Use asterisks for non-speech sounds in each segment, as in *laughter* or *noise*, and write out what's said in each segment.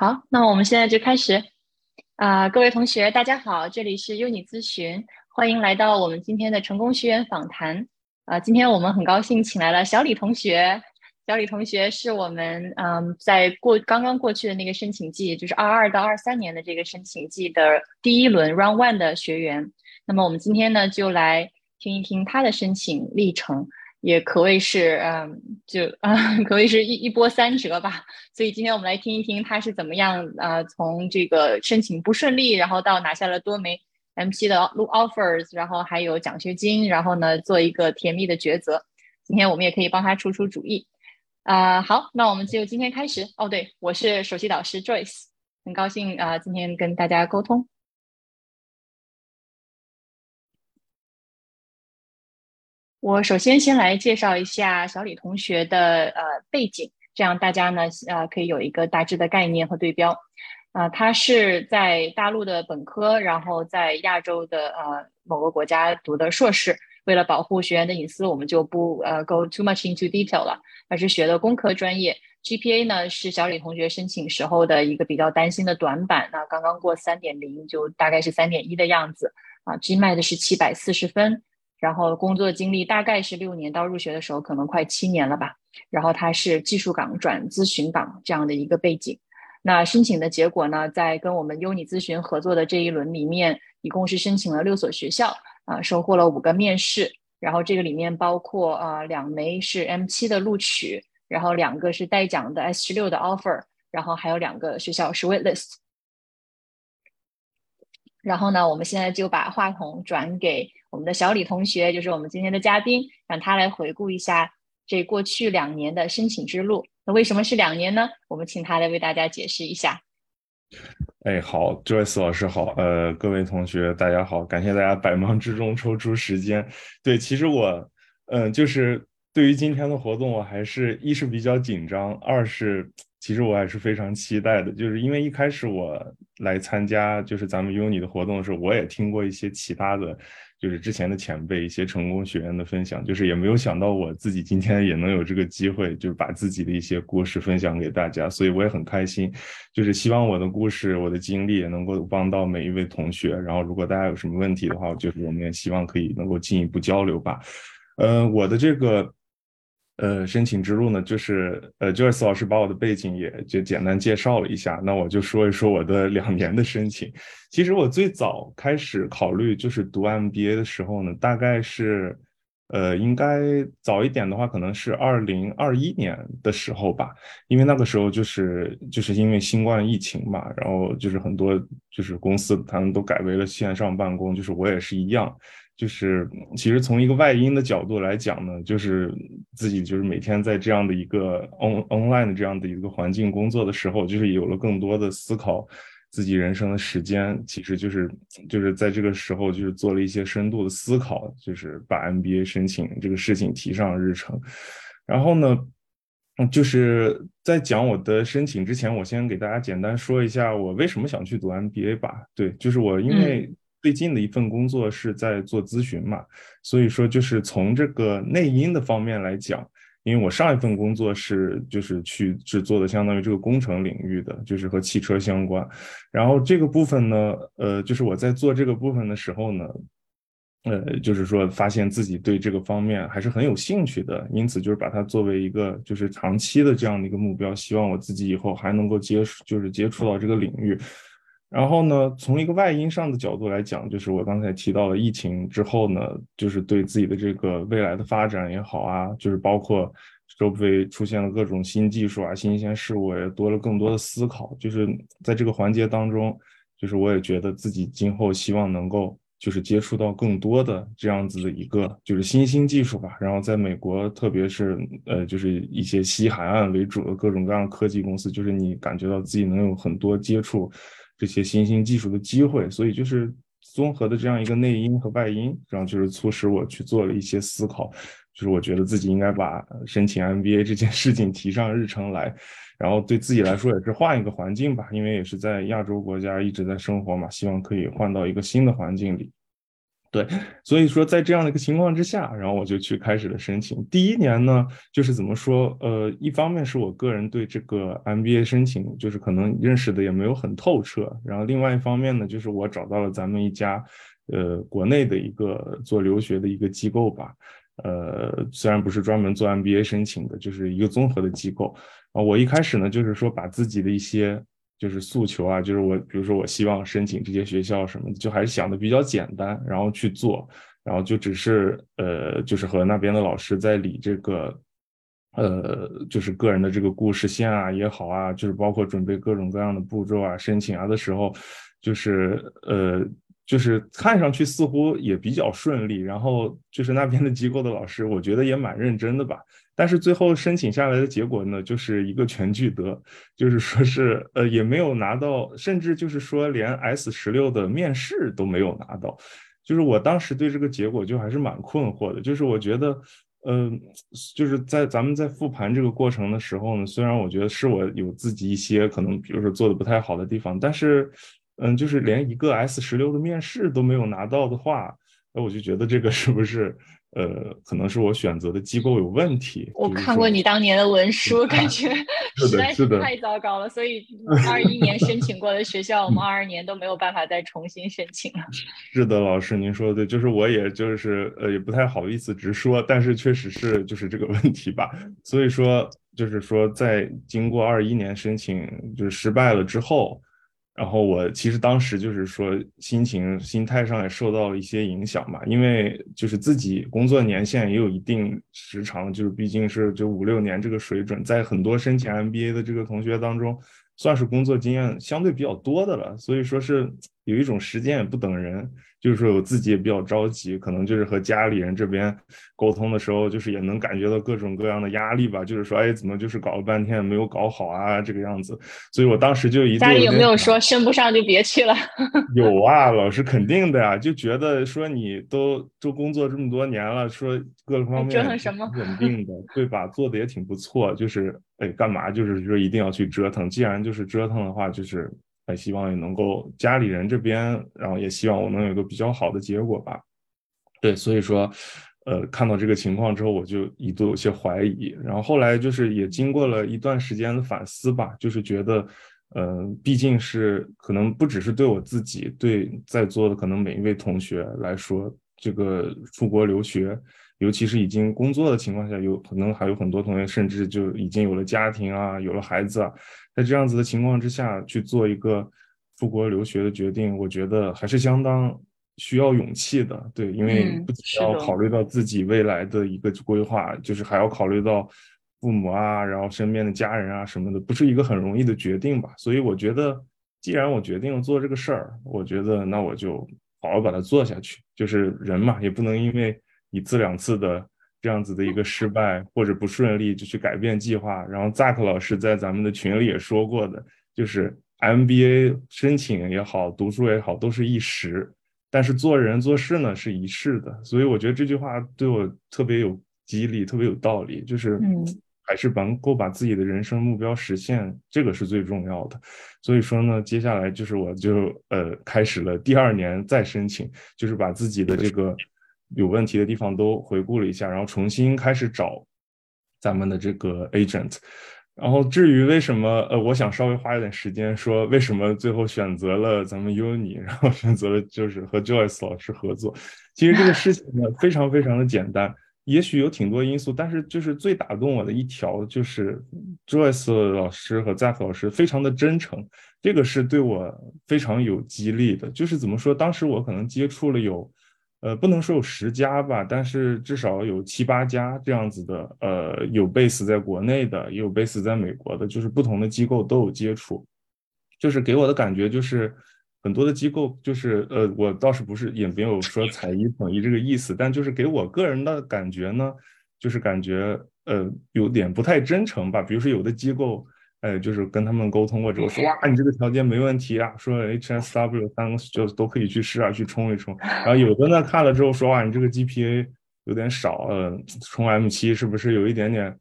好，那我们现在就开始。啊，各位同学，大家好，这里是优你咨询，欢迎来到我们今天的成功学员访谈。啊，今天我们很高兴请来了小李同学。小李同学是我们嗯，在过刚刚过去的那个申请季，就是二二到二三年的这个申请季的第一轮 Round One 的学员。那么我们今天呢，就来听一听他的申请历程。也可谓是，嗯，就啊，*laughs* 可谓是一一波三折吧。所以今天我们来听一听他是怎么样，呃，从这个申请不顺利，然后到拿下了多枚 MC 的 offers，然后还有奖学金，然后呢，做一个甜蜜的抉择。今天我们也可以帮他出出主意。啊，好，那我们就今天开始。哦，对，我是首席导师 Joyce，很高兴啊，今天跟大家沟通。我首先先来介绍一下小李同学的呃背景，这样大家呢呃可以有一个大致的概念和对标。啊，他是在大陆的本科，然后在亚洲的呃某个国家读的硕士。为了保护学员的隐私，我们就不呃 go too much into detail 了，而是学的工科专业。GPA 呢是小李同学申请时候的一个比较担心的短板，那刚刚过三点零，就大概是三点一的样子。啊，GMAT 是七百四十分。然后工作经历大概是六年，到入学的时候可能快七年了吧。然后他是技术岗转咨询岗这样的一个背景。那申请的结果呢，在跟我们优你咨询合作的这一轮里面，一共是申请了六所学校，啊，收获了五个面试。然后这个里面包括啊两枚是 M 七的录取，然后两个是带奖的 S 十六的 offer，然后还有两个学校是 waitlist。然后呢，我们现在就把话筒转给。我们的小李同学就是我们今天的嘉宾，让他来回顾一下这过去两年的申请之路。那为什么是两年呢？我们请他来为大家解释一下。哎，好，Joyce 老师好，呃，各位同学大家好，感谢大家百忙之中抽出时间。对，其实我，嗯，就是对于今天的活动，我还是一是比较紧张，二是其实我还是非常期待的，就是因为一开始我来参加就是咱们 Uni 的活动的时候，我也听过一些其他的。就是之前的前辈一些成功学员的分享，就是也没有想到我自己今天也能有这个机会，就是把自己的一些故事分享给大家，所以我也很开心。就是希望我的故事、我的经历也能够帮到每一位同学。然后，如果大家有什么问题的话，就是我们也希望可以能够进一步交流吧。呃，我的这个。呃，申请之路呢，就是呃，Joyce 老师把我的背景也就简单介绍了一下，那我就说一说我的两 *laughs* 年的申请。其实我最早开始考虑就是读 MBA 的时候呢，大概是呃，应该早一点的话，可能是二零二一年的时候吧，因为那个时候就是就是因为新冠疫情嘛，然后就是很多就是公司他们都改为了线上办公，就是我也是一样。就是其实从一个外因的角度来讲呢，就是自己就是每天在这样的一个 on online 的这样的一个环境工作的时候，就是有了更多的思考自己人生的时间。其实就是就是在这个时候，就是做了一些深度的思考，就是把 MBA 申请这个事情提上日程。然后呢，就是在讲我的申请之前，我先给大家简单说一下我为什么想去读 MBA 吧。对，就是我因为。最近的一份工作是在做咨询嘛，所以说就是从这个内因的方面来讲，因为我上一份工作是就是去是做的相当于这个工程领域的，就是和汽车相关。然后这个部分呢，呃，就是我在做这个部分的时候呢，呃，就是说发现自己对这个方面还是很有兴趣的，因此就是把它作为一个就是长期的这样的一个目标，希望我自己以后还能够接触，就是接触到这个领域。然后呢，从一个外因上的角度来讲，就是我刚才提到了疫情之后呢，就是对自己的这个未来的发展也好啊，就是包括周围出现了各种新技术啊、新鲜事物，也多了更多的思考。就是在这个环节当中，就是我也觉得自己今后希望能够就是接触到更多的这样子的一个就是新兴技术吧。然后在美国，特别是呃，就是一些西海岸为主的各种各样科技公司，就是你感觉到自己能有很多接触。这些新兴技术的机会，所以就是综合的这样一个内因和外因，然后就是促使我去做了一些思考，就是我觉得自己应该把申请 MBA 这件事情提上日程来，然后对自己来说也是换一个环境吧，因为也是在亚洲国家一直在生活嘛，希望可以换到一个新的环境里。对，所以说在这样的一个情况之下，然后我就去开始了申请。第一年呢，就是怎么说，呃，一方面是我个人对这个 MBA 申请就是可能认识的也没有很透彻，然后另外一方面呢，就是我找到了咱们一家，呃，国内的一个做留学的一个机构吧，呃，虽然不是专门做 MBA 申请的，就是一个综合的机构。啊，我一开始呢，就是说把自己的一些。就是诉求啊，就是我，比如说我希望申请这些学校什么的，就还是想的比较简单，然后去做，然后就只是呃，就是和那边的老师在理这个，呃，就是个人的这个故事线啊也好啊，就是包括准备各种各样的步骤啊，申请啊的时候，就是呃，就是看上去似乎也比较顺利，然后就是那边的机构的老师，我觉得也蛮认真的吧。但是最后申请下来的结果呢，就是一个全聚德，就是说是呃也没有拿到，甚至就是说连 S 十六的面试都没有拿到，就是我当时对这个结果就还是蛮困惑的。就是我觉得，嗯，就是在咱们在复盘这个过程的时候呢，虽然我觉得是我有自己一些可能，比如说做的不太好的地方，但是，嗯，就是连一个 S 十六的面试都没有拿到的话，那我就觉得这个是不是？呃，可能是我选择的机构有问题。我看过你当年的文书，感觉 *laughs* 实在是太糟糕了。所以 *laughs* 二一年申请过的学校，我们二二年都没有办法再重新申请了。是的，老师您说的对，就是我也就是呃也不太好意思直说，但是确实是就是这个问题吧。所以说就是说在经过二一年申请就是失败了之后。然后我其实当时就是说心情心态上也受到了一些影响吧，因为就是自己工作年限也有一定时长，就是毕竟是就五六年这个水准，在很多申请 MBA 的这个同学当中，算是工作经验相对比较多的了，所以说是有一种时间也不等人。就是说我自己也比较着急，可能就是和家里人这边沟通的时候，就是也能感觉到各种各样的压力吧。就是说，哎，怎么就是搞了半天没有搞好啊，这个样子。所以我当时就一家里有没有说升不上就别去了？*laughs* 有啊，老师肯定的呀，就觉得说你都都工作这么多年了，说各方面稳定的，对吧？做的也挺不错，就是哎，干嘛就是说一定要去折腾？既然就是折腾的话，就是。还希望也能够家里人这边，然后也希望我能有一个比较好的结果吧。对，所以说，呃，看到这个情况之后，我就一度有些怀疑。然后后来就是也经过了一段时间的反思吧，就是觉得，呃，毕竟是可能不只是对我自己，对在座的可能每一位同学来说，这个出国留学，尤其是已经工作的情况下，有可能还有很多同学甚至就已经有了家庭啊，有了孩子啊。在这样子的情况之下去做一个出国留学的决定，我觉得还是相当需要勇气的。对，因为不仅要考虑到自己未来的一个规划，就是还要考虑到父母啊，然后身边的家人啊什么的，不是一个很容易的决定吧。所以我觉得，既然我决定了做这个事儿，我觉得那我就好好把它做下去。就是人嘛，也不能因为一次两次的。这样子的一个失败或者不顺利就去改变计划，然后 Zack 老师在咱们的群里也说过的，就是 MBA 申请也好，读书也好，都是一时，但是做人做事呢是一世的。所以我觉得这句话对我特别有激励，特别有道理，就是还是能够把自己的人生目标实现，这个是最重要的。所以说呢，接下来就是我就呃开始了第二年再申请，就是把自己的这个。有问题的地方都回顾了一下，然后重新开始找咱们的这个 agent。然后至于为什么，呃，我想稍微花一点时间说为什么最后选择了咱们 Uni，然后选择了就是和 Joyce 老师合作。其实这个事情呢非常非常的简单，也许有挺多因素，但是就是最打动我的一条就是 Joyce 老师和 Zack 老师非常的真诚，这个是对我非常有激励的。就是怎么说，当时我可能接触了有。呃，不能说有十家吧，但是至少有七八家这样子的。呃，有 base 在国内的，也有 base 在美国的，就是不同的机构都有接触。就是给我的感觉就是，很多的机构就是，呃，我倒是不是也没有说采一统一这个意思，但就是给我个人的感觉呢，就是感觉呃有点不太真诚吧。比如说有的机构。哎，就是跟他们沟通过之后说，哇，你这个条件没问题啊，说 HSW 三个就都可以去试啊，去冲一冲。*laughs* 然后有的呢看了之后说，哇，你这个 GPA 有点少，呃，冲 M 七是不是有一点点，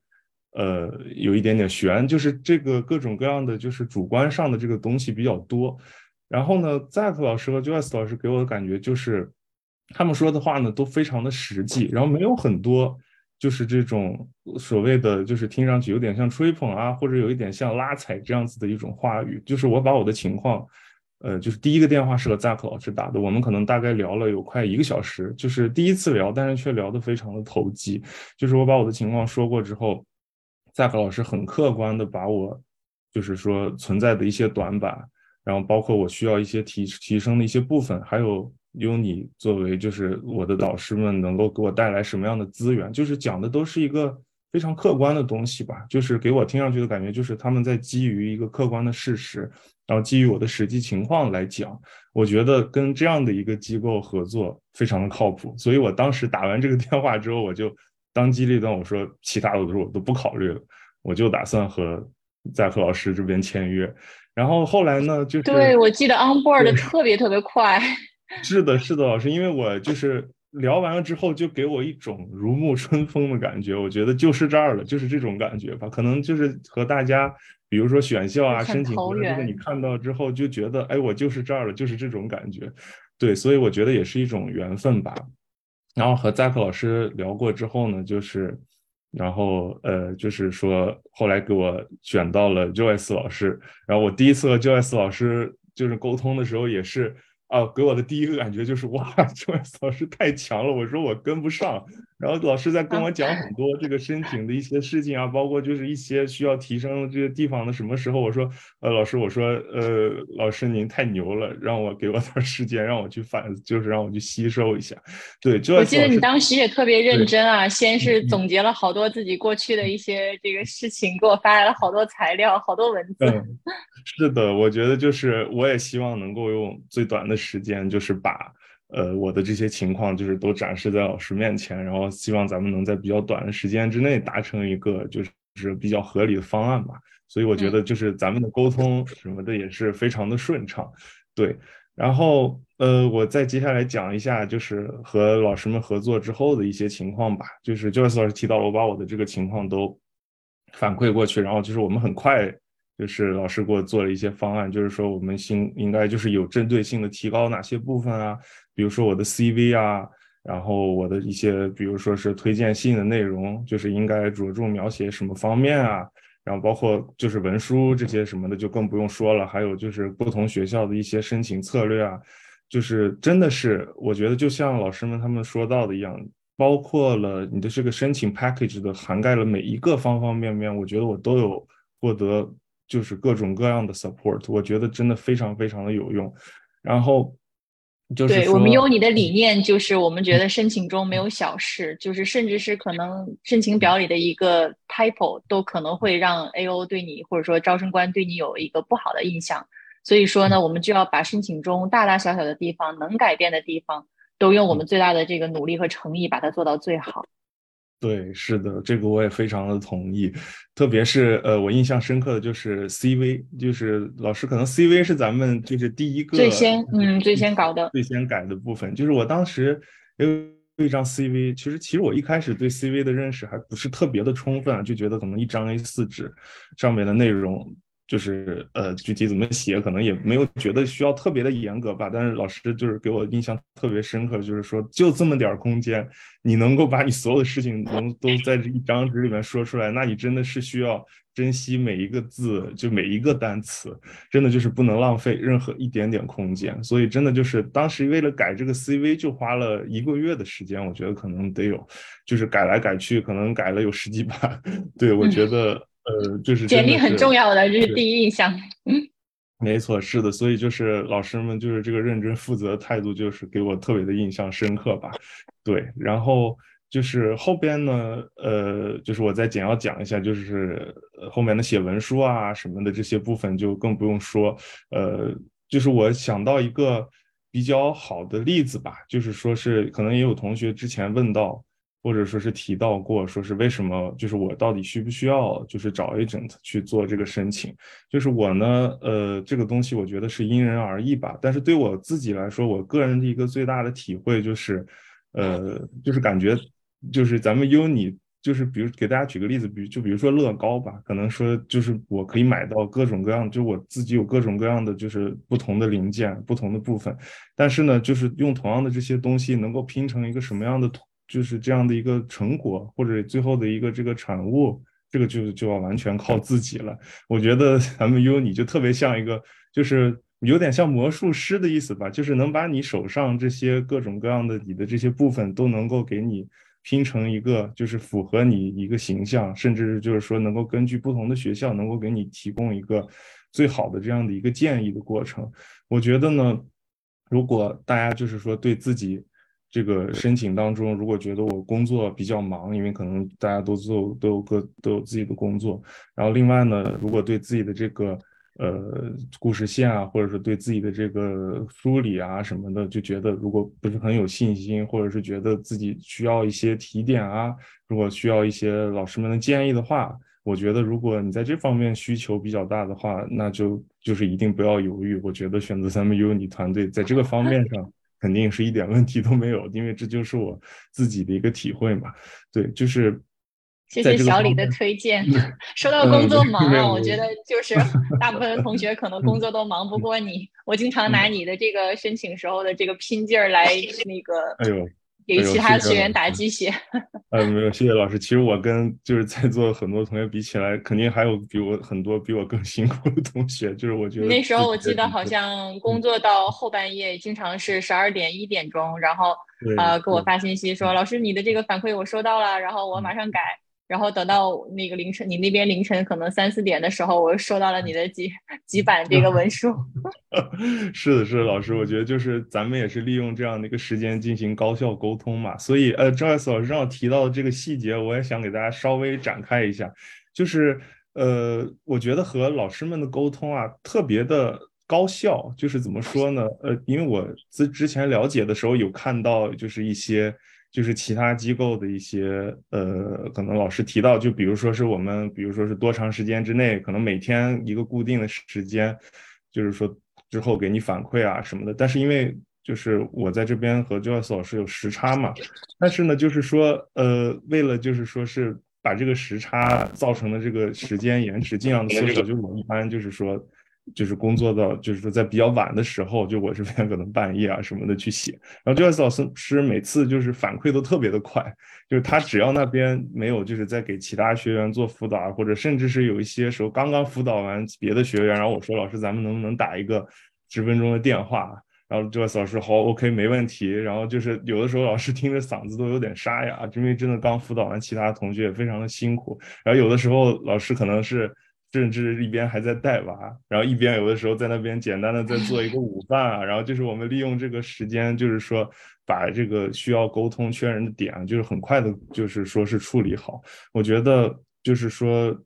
呃，有一点点悬？就是这个各种各样的，就是主观上的这个东西比较多。然后呢，Zack 老师和 Joyce 老师给我的感觉就是，他们说的话呢都非常的实际，然后没有很多就是这种所谓的就是听上去有点像吹捧啊，或者有一点像拉踩这样子的一种话语。就是我把我的情况，呃，就是第一个电话是和 Zack 老师打的，我们可能大概聊了有快一个小时，就是第一次聊，但是却聊得非常的投机。就是我把我的情况说过之后，Zack 老师很客观的把我就是说存在的一些短板，然后包括我需要一些提提升的一些部分，还有。有你作为就是我的导师们能够给我带来什么样的资源，就是讲的都是一个非常客观的东西吧，就是给我听上去的感觉就是他们在基于一个客观的事实，然后基于我的实际情况来讲，我觉得跟这样的一个机构合作非常的靠谱，所以我当时打完这个电话之后，我就当机立断，我说其他的我都不考虑了，我就打算和在和老师这边签约，然后后来呢，就是对我记得 on board 特别特别快。是的，是的，老师，因为我就是聊完了之后，就给我一种如沐春风的感觉。我觉得就是这儿了，就是这种感觉吧。可能就是和大家，比如说选校啊、申请这个，你看到之后就觉得，哎，我就是这儿了，就是这种感觉。对，所以我觉得也是一种缘分吧。然后和 Zack 老师聊过之后呢，就是，然后呃，就是说后来给我选到了 Joyce 老师。然后我第一次和 Joyce 老师就是沟通的时候，也是。啊，给我的第一个感觉就是哇，这位老师太强了，我说我跟不上。然后老师在跟我讲很多这个申请的一些事情啊，包括就是一些需要提升这个地方的什么时候，我说呃老师，我说呃老师您太牛了，让我给我点时间，让我去反，就是让我去吸收一下。对，我记得你当时也特别认真啊，先是总结了好多自己过去的一些这个事情，给我发来了好多材料，好多文字。是的，我觉得就是我也希望能够用最短的时间，就是把。呃，我的这些情况就是都展示在老师面前，然后希望咱们能在比较短的时间之内达成一个就是比较合理的方案吧。所以我觉得就是咱们的沟通什么的也是非常的顺畅，对。然后呃，我再接下来讲一下就是和老师们合作之后的一些情况吧。就是 Joyce 老师提到了，我把我的这个情况都反馈过去，然后就是我们很快。就是老师给我做了一些方案，就是说我们应应该就是有针对性的提高哪些部分啊，比如说我的 CV 啊，然后我的一些比如说是推荐信的内容，就是应该着重描写什么方面啊，然后包括就是文书这些什么的就更不用说了，还有就是不同学校的一些申请策略啊，就是真的是我觉得就像老师们他们说到的一样，包括了你的这个申请 package 的涵盖了每一个方方面面，我觉得我都有获得。就是各种各样的 support，我觉得真的非常非常的有用。然后就是对我们有你的理念，就是我们觉得申请中没有小事，就是甚至是可能申请表里的一个 typo 都可能会让 AO 对你或者说招生官对你有一个不好的印象。所以说呢，我们就要把申请中大大小小的地方能改变的地方，都用我们最大的这个努力和诚意把它做到最好。对，是的，这个我也非常的同意，特别是呃，我印象深刻的就是 CV，就是老师可能 CV 是咱们就是第一个最先嗯最先搞的最先改的部分，就是我当时有一张 CV，其实其实我一开始对 CV 的认识还不是特别的充分，就觉得可能一张 A4 纸上面的内容。就是呃，具体怎么写，可能也没有觉得需要特别的严格吧。但是老师就是给我印象特别深刻，就是说就这么点儿空间，你能够把你所有的事情能都在这一张纸里面说出来，那你真的是需要珍惜每一个字，就每一个单词，真的就是不能浪费任何一点点空间。所以真的就是当时为了改这个 CV 就花了一个月的时间，我觉得可能得有，就是改来改去，可能改了有十几版。*laughs* 对我觉得。呃，就是简历很重要的，这是第一印象。嗯，没错，是的，所以就是老师们就是这个认真负责的态度，就是给我特别的印象深刻吧。对，然后就是后边呢，呃，就是我再简要讲一下，就是后面的写文书啊什么的这些部分就更不用说。呃，就是我想到一个比较好的例子吧，就是说是可能也有同学之前问到。或者说是提到过，说是为什么就是我到底需不需要就是找 agent 去做这个申请？就是我呢，呃，这个东西我觉得是因人而异吧。但是对我自己来说，我个人的一个最大的体会就是，呃，就是感觉就是咱们 uni 就是比如给大家举个例子，比如就比如说乐高吧，可能说就是我可以买到各种各样，就我自己有各种各样的就是不同的零件、不同的部分，但是呢，就是用同样的这些东西能够拼成一个什么样的图，就是这样的一个成果或者最后的一个这个产物，这个就就要完全靠自己了。我觉得咱们 U 你就特别像一个，就是有点像魔术师的意思吧，就是能把你手上这些各种各样的你的这些部分都能够给你。拼成一个就是符合你一个形象，甚至就是说能够根据不同的学校能够给你提供一个最好的这样的一个建议的过程。我觉得呢，如果大家就是说对自己这个申请当中，如果觉得我工作比较忙，因为可能大家都做都有各都有自己的工作，然后另外呢，如果对自己的这个。呃，故事线啊，或者是对自己的这个梳理啊什么的，就觉得如果不是很有信心，或者是觉得自己需要一些提点啊，如果需要一些老师们的建议的话，我觉得如果你在这方面需求比较大的话，那就就是一定不要犹豫。我觉得选择咱们 UNI 团队在这个方面上肯定是一点问题都没有，因为这就是我自己的一个体会嘛。对，就是。谢谢小李的推荐。说到工作忙啊，我觉得 *laughs* 就是大部分的同学可能工作都忙不过你。我经常拿你的这个申请时候的这个拼劲儿来那个，哎呦，给其他学员打鸡血。呃，*laughs* 没有，谢谢老师。其实我跟就是在座很多同学比起来，肯定还有比我很多比我更辛苦的同学。就是我觉得那时候我记得好像工作到后半夜，经常是十二点一点钟，然后呃给我发信息说：“老师，你的这个反馈我收到了，然后我马上改。”然后等到那个凌晨，你那边凌晨可能三四点的时候，我又收到了你的几几版这个文书。*laughs* 是的，是的，老师，我觉得就是咱们也是利用这样的一个时间进行高效沟通嘛。所以，呃张 o 老师让我提到的这个细节，我也想给大家稍微展开一下。就是，呃，我觉得和老师们的沟通啊，特别的高效。就是怎么说呢？呃，因为我之之前了解的时候有看到，就是一些。就是其他机构的一些呃，可能老师提到，就比如说是我们，比如说是多长时间之内，可能每天一个固定的时间，就是说之后给你反馈啊什么的。但是因为就是我在这边和 Joyce 老师有时差嘛，但是呢，就是说呃，为了就是说是把这个时差造成的这个时间延迟尽量的缩小，就我一般就是说。就是工作到，就是说在比较晚的时候，就我这边可能半夜啊什么的去写，然后 Joyce 老师每次就是反馈都特别的快，就是他只要那边没有就是在给其他学员做辅导，或者甚至是有一些时候刚刚辅导完别的学员，然后我说老师咱们能不能打一个十分钟的电话，然后周二老师好 OK 没问题，然后就是有的时候老师听着嗓子都有点沙哑，因为真的刚辅导完其他同学也非常的辛苦，然后有的时候老师可能是。甚至一边还在带娃，然后一边有的时候在那边简单的在做一个 *laughs* 午饭啊，然后就是我们利用这个时间，就是说把这个需要沟通确认的点，就是很快的，就是说是处理好。我觉得就是说。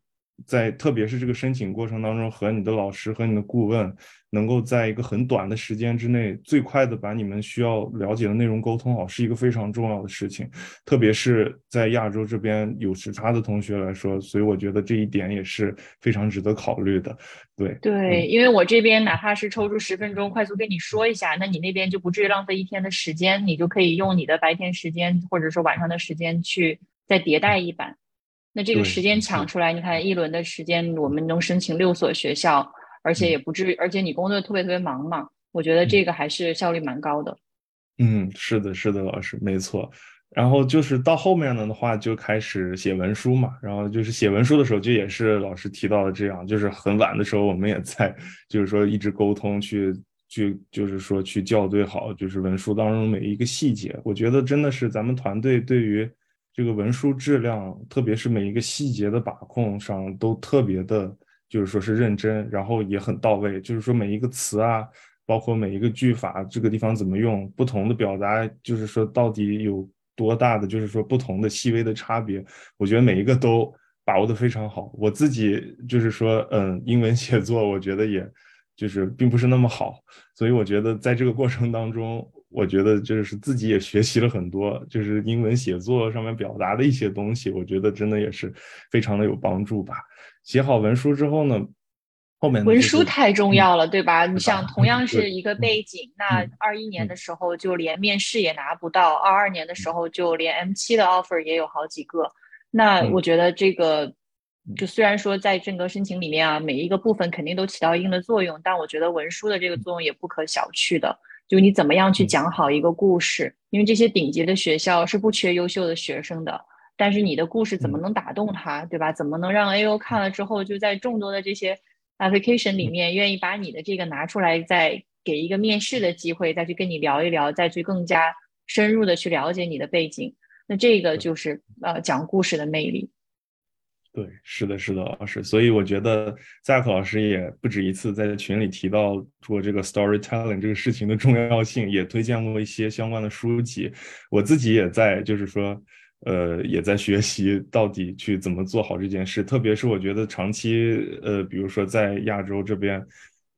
在特别是这个申请过程当中，和你的老师和你的顾问，能够在一个很短的时间之内，最快的把你们需要了解的内容沟通好，是一个非常重要的事情。特别是在亚洲这边有时差的同学来说，所以我觉得这一点也是非常值得考虑的。对对，因为我这边哪怕是抽出十分钟快速跟你说一下，那你那边就不至于浪费一天的时间，你就可以用你的白天时间或者说晚上的时间去再迭代一版。那这个时间抢出来，你看一轮的时间，我们能申请六所学校，而且也不至于，而且你工作特别特别忙嘛，我觉得这个还是效率蛮高的。嗯，是的，是的，老师，没错。然后就是到后面呢的话，就开始写文书嘛。然后就是写文书的时候，就也是老师提到的这样，就是很晚的时候，我们也在，就是说一直沟通，去去，就是说去校对好，就是文书当中每一个细节。我觉得真的是咱们团队对于。这个文书质量，特别是每一个细节的把控上，都特别的，就是说是认真，然后也很到位。就是说每一个词啊，包括每一个句法，这个地方怎么用，不同的表达，就是说到底有多大的，就是说不同的细微的差别，我觉得每一个都把握的非常好。我自己就是说，嗯，英文写作，我觉得也就是并不是那么好，所以我觉得在这个过程当中。我觉得就是自己也学习了很多，就是英文写作上面表达的一些东西，我觉得真的也是非常的有帮助吧。写好文书之后呢，后面文书太重要了，对吧？你像同样是一个背景，那二一年的时候就连面试也拿不到，二二年的时候就连 M 七的 offer 也有好几个。那我觉得这个，就虽然说在整个申请里面啊，每一个部分肯定都起到一定的作用，但我觉得文书的这个作用也不可小觑的。就你怎么样去讲好一个故事，因为这些顶级的学校是不缺优秀的学生的，但是你的故事怎么能打动他，对吧？怎么能让 A O 看了之后就在众多的这些 application 里面愿意把你的这个拿出来，再给一个面试的机会，再去跟你聊一聊，再去更加深入的去了解你的背景。那这个就是呃讲故事的魅力。对，是的，是的，老师。所以我觉得萨克老师也不止一次在群里提到过这个 storytelling 这个事情的重要性，也推荐过一些相关的书籍。我自己也在，就是说，呃，也在学习到底去怎么做好这件事。特别是我觉得长期，呃，比如说在亚洲这边，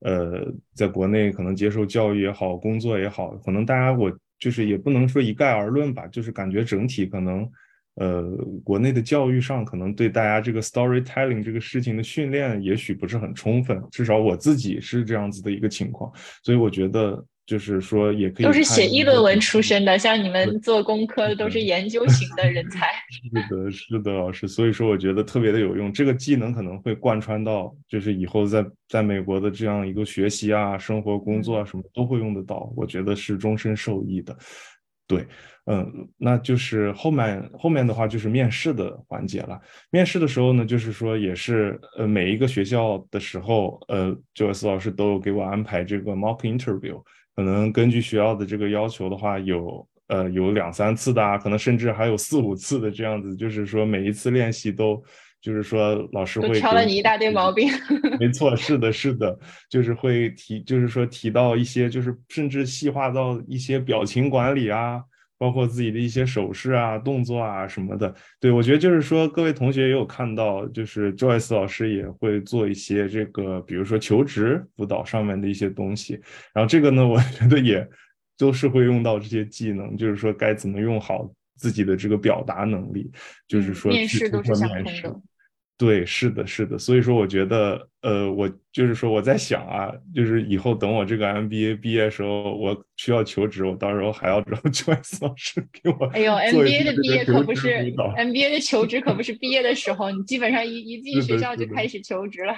呃，在国内可能接受教育也好，工作也好，可能大家我。就是也不能说一概而论吧，就是感觉整体可能，呃，国内的教育上可能对大家这个 storytelling 这个事情的训练也许不是很充分，至少我自己是这样子的一个情况，所以我觉得。就是说，也可以都是写议论文出身的，像你们做工科的都是研究型的人才。*laughs* 是的，是的，老师。所以说，我觉得特别的有用。这个技能可能会贯穿到，就是以后在在美国的这样一个学习啊、生活、工作啊什么都会用得到。我觉得是终身受益的。对，嗯，那就是后面后面的话就是面试的环节了。面试的时候呢，就是说也是呃每一个学校的时候，呃，Joyce 老师都有给我安排这个 mock interview。可能根据学校的这个要求的话，有呃有两三次的啊，可能甚至还有四五次的这样子，就是说每一次练习都，就是说老师会挑了你一大堆毛病。没错，是的，是的，就是会提，就是说提到一些，就是甚至细化到一些表情管理啊。包括自己的一些手势啊、动作啊什么的，对我觉得就是说，各位同学也有看到，就是 Joyce 老师也会做一些这个，比如说求职辅导上面的一些东西。然后这个呢，我觉得也都是会用到这些技能，就是说该怎么用好自己的这个表达能力，就是说面试都是相通的。对，是的，是的，所以说我觉得，呃，我就是说我在想啊，就是以后等我这个 MBA 毕业的时候，我需要求职，我到时候还要找 *laughs* Joyce 老师给我。哎呦，MBA 的毕业可不是 MBA 的求职可不是毕业的时候，你基本上一一进学校就开始求职了。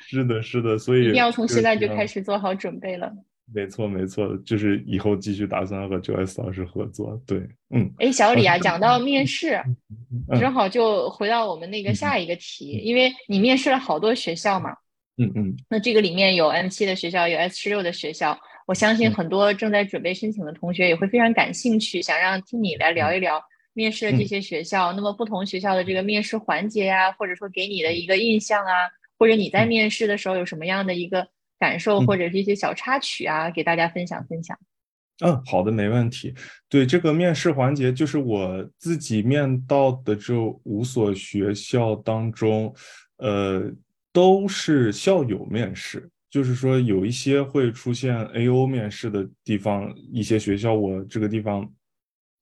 是的，是的，*laughs* 所以一定要从现在就开始做好准备了。没错，没错，就是以后继续打算和 Joyce 老师合作。对，嗯。哎，小李啊，讲到面试，正好就回到我们那个下一个题，因为你面试了好多学校嘛。嗯嗯。那这个里面有 M 七的学校，有 S 十六的学校，我相信很多正在准备申请的同学也会非常感兴趣，想让听你来聊一聊面试的这些学校。那么不同学校的这个面试环节呀，或者说给你的一个印象啊，或者你在面试的时候有什么样的一个。感受或者是一些小插曲啊，给大家分享分享。嗯，好的，没问题。对这个面试环节，就是我自己面到的这五所学校当中，呃，都是校友面试，就是说有一些会出现 A O 面试的地方，一些学校我这个地方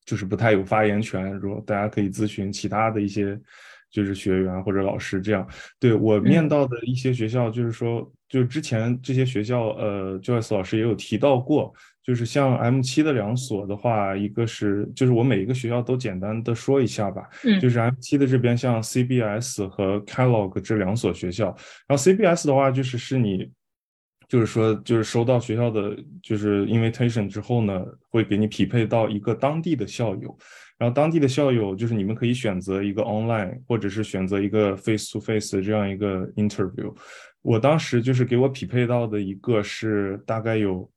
就是不太有发言权，如果大家可以咨询其他的一些。就是学员或者老师这样，对我面到的一些学校，就是说，就之前这些学校，呃，Joyce 老师也有提到过，就是像 M 七的两所的话，一个是，就是我每一个学校都简单的说一下吧，嗯，就是 M 七的这边像 CBS 和 Kellogg 这两所学校，然后 CBS 的话就是是你，就是说就是收到学校的就是 invitation 之后呢，会给你匹配到一个当地的校友。然后当地的校友就是你们可以选择一个 online，或者是选择一个 face to face 的这样一个 interview。我当时就是给我匹配到的一个是大概有，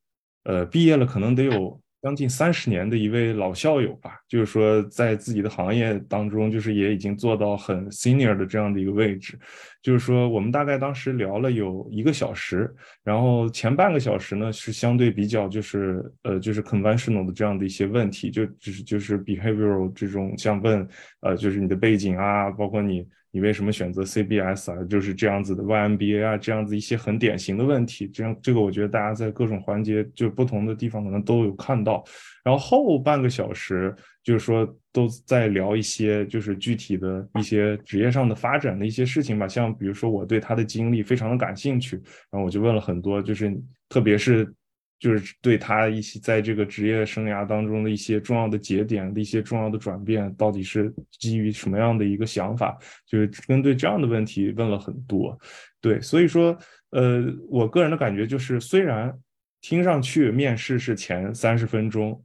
呃，毕业了可能得有。将近三十年的一位老校友吧，就是说在自己的行业当中，就是也已经做到很 senior 的这样的一个位置。就是说，我们大概当时聊了有一个小时，然后前半个小时呢是相对比较就是呃就是 conventional 的这样的一些问题，就只是就是 behavioral 这种像问呃就是你的背景啊，包括你。你为什么选择 CBS 啊？就是这样子的 YMBA 啊，这样子一些很典型的问题。这样，这个我觉得大家在各种环节就不同的地方可能都有看到。然后后半个小时就是说都在聊一些就是具体的一些职业上的发展的一些事情吧。像比如说我对他的经历非常的感兴趣，然后我就问了很多，就是特别是就是对他一些在这个职业生涯当中的一些重要的节点的一些重要的转变，到底是基于什么样的一个想法？就是针对这样的问题问了很多。对，所以说，呃，我个人的感觉就是，虽然。听上去面试是前三十分钟，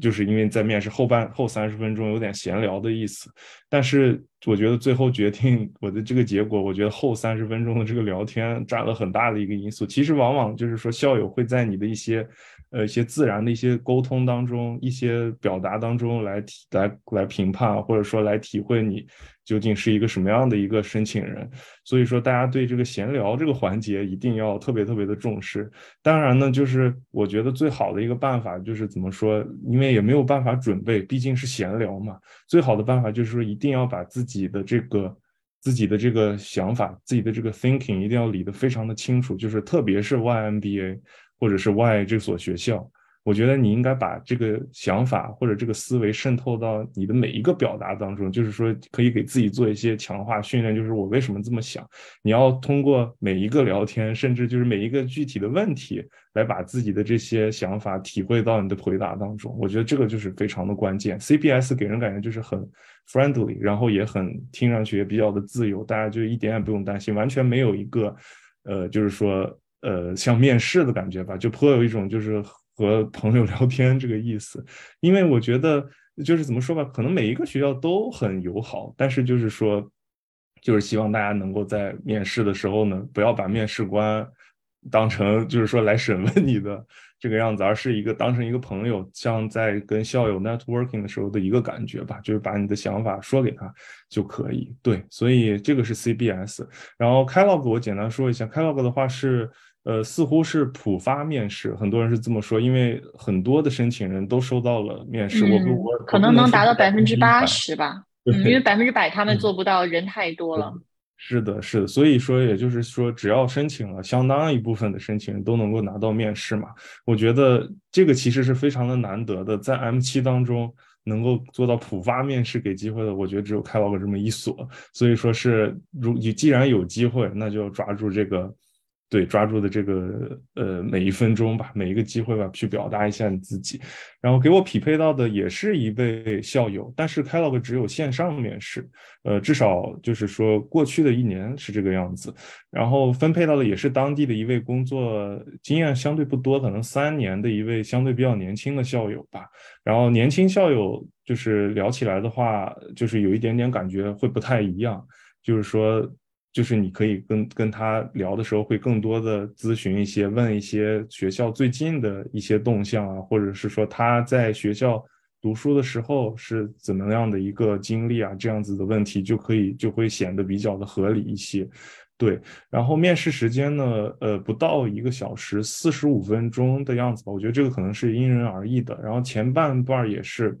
就是因为在面试后半后三十分钟有点闲聊的意思，但是我觉得最后决定我的这个结果，我觉得后三十分钟的这个聊天占了很大的一个因素。其实往往就是说校友会在你的一些呃一些自然的一些沟通当中，一些表达当中来体来来评判，或者说来体会你。究竟是一个什么样的一个申请人？所以说，大家对这个闲聊这个环节一定要特别特别的重视。当然呢，就是我觉得最好的一个办法就是怎么说？因为也没有办法准备，毕竟是闲聊嘛。最好的办法就是说，一定要把自己的这个自己的这个想法、自己的这个 thinking 一定要理得非常的清楚。就是特别是 YMBA 或者是 Y 这所学校。我觉得你应该把这个想法或者这个思维渗透到你的每一个表达当中，就是说可以给自己做一些强化训练。就是我为什么这么想？你要通过每一个聊天，甚至就是每一个具体的问题，来把自己的这些想法体会到你的回答当中。我觉得这个就是非常的关键。CPS 给人感觉就是很 friendly，然后也很听上去也比较的自由，大家就一点也不用担心，完全没有一个呃，就是说呃像面试的感觉吧，就颇有一种就是。和朋友聊天这个意思，因为我觉得就是怎么说吧，可能每一个学校都很友好，但是就是说，就是希望大家能够在面试的时候呢，不要把面试官当成就是说来审问你的这个样子，而是一个当成一个朋友，像在跟校友 networking 的时候的一个感觉吧，就是把你的想法说给他就可以。对，所以这个是 CBS，然后 Kellogg 我简单说一下，Kellogg 的话是。呃，似乎是普发面试，很多人是这么说，因为很多的申请人都收到了面试。我我可能能达到百分之八十吧，因为百分之百他们做不到，人太多了。是的，是的，所以说，也就是说，只要申请了，相当一部分的申请人都能够拿到面试嘛。我觉得这个其实是非常的难得的，在 M 七当中能够做到普发面试给机会的，我觉得只有开 log 这么一所。所以说是，如你既然有机会，那就抓住这个。对，抓住的这个呃每一分钟吧，每一个机会吧，去表达一下你自己。然后给我匹配到的也是一位校友，但是 Kellogg 只有线上面试，呃，至少就是说过去的一年是这个样子。然后分配到的也是当地的一位工作经验相对不多，可能三年的一位相对比较年轻的校友吧。然后年轻校友就是聊起来的话，就是有一点点感觉会不太一样，就是说。就是你可以跟跟他聊的时候，会更多的咨询一些，问一些学校最近的一些动向啊，或者是说他在学校读书的时候是怎么样的一个经历啊，这样子的问题就可以就会显得比较的合理一些。对，然后面试时间呢，呃，不到一个小时，四十五分钟的样子吧。我觉得这个可能是因人而异的。然后前半段也是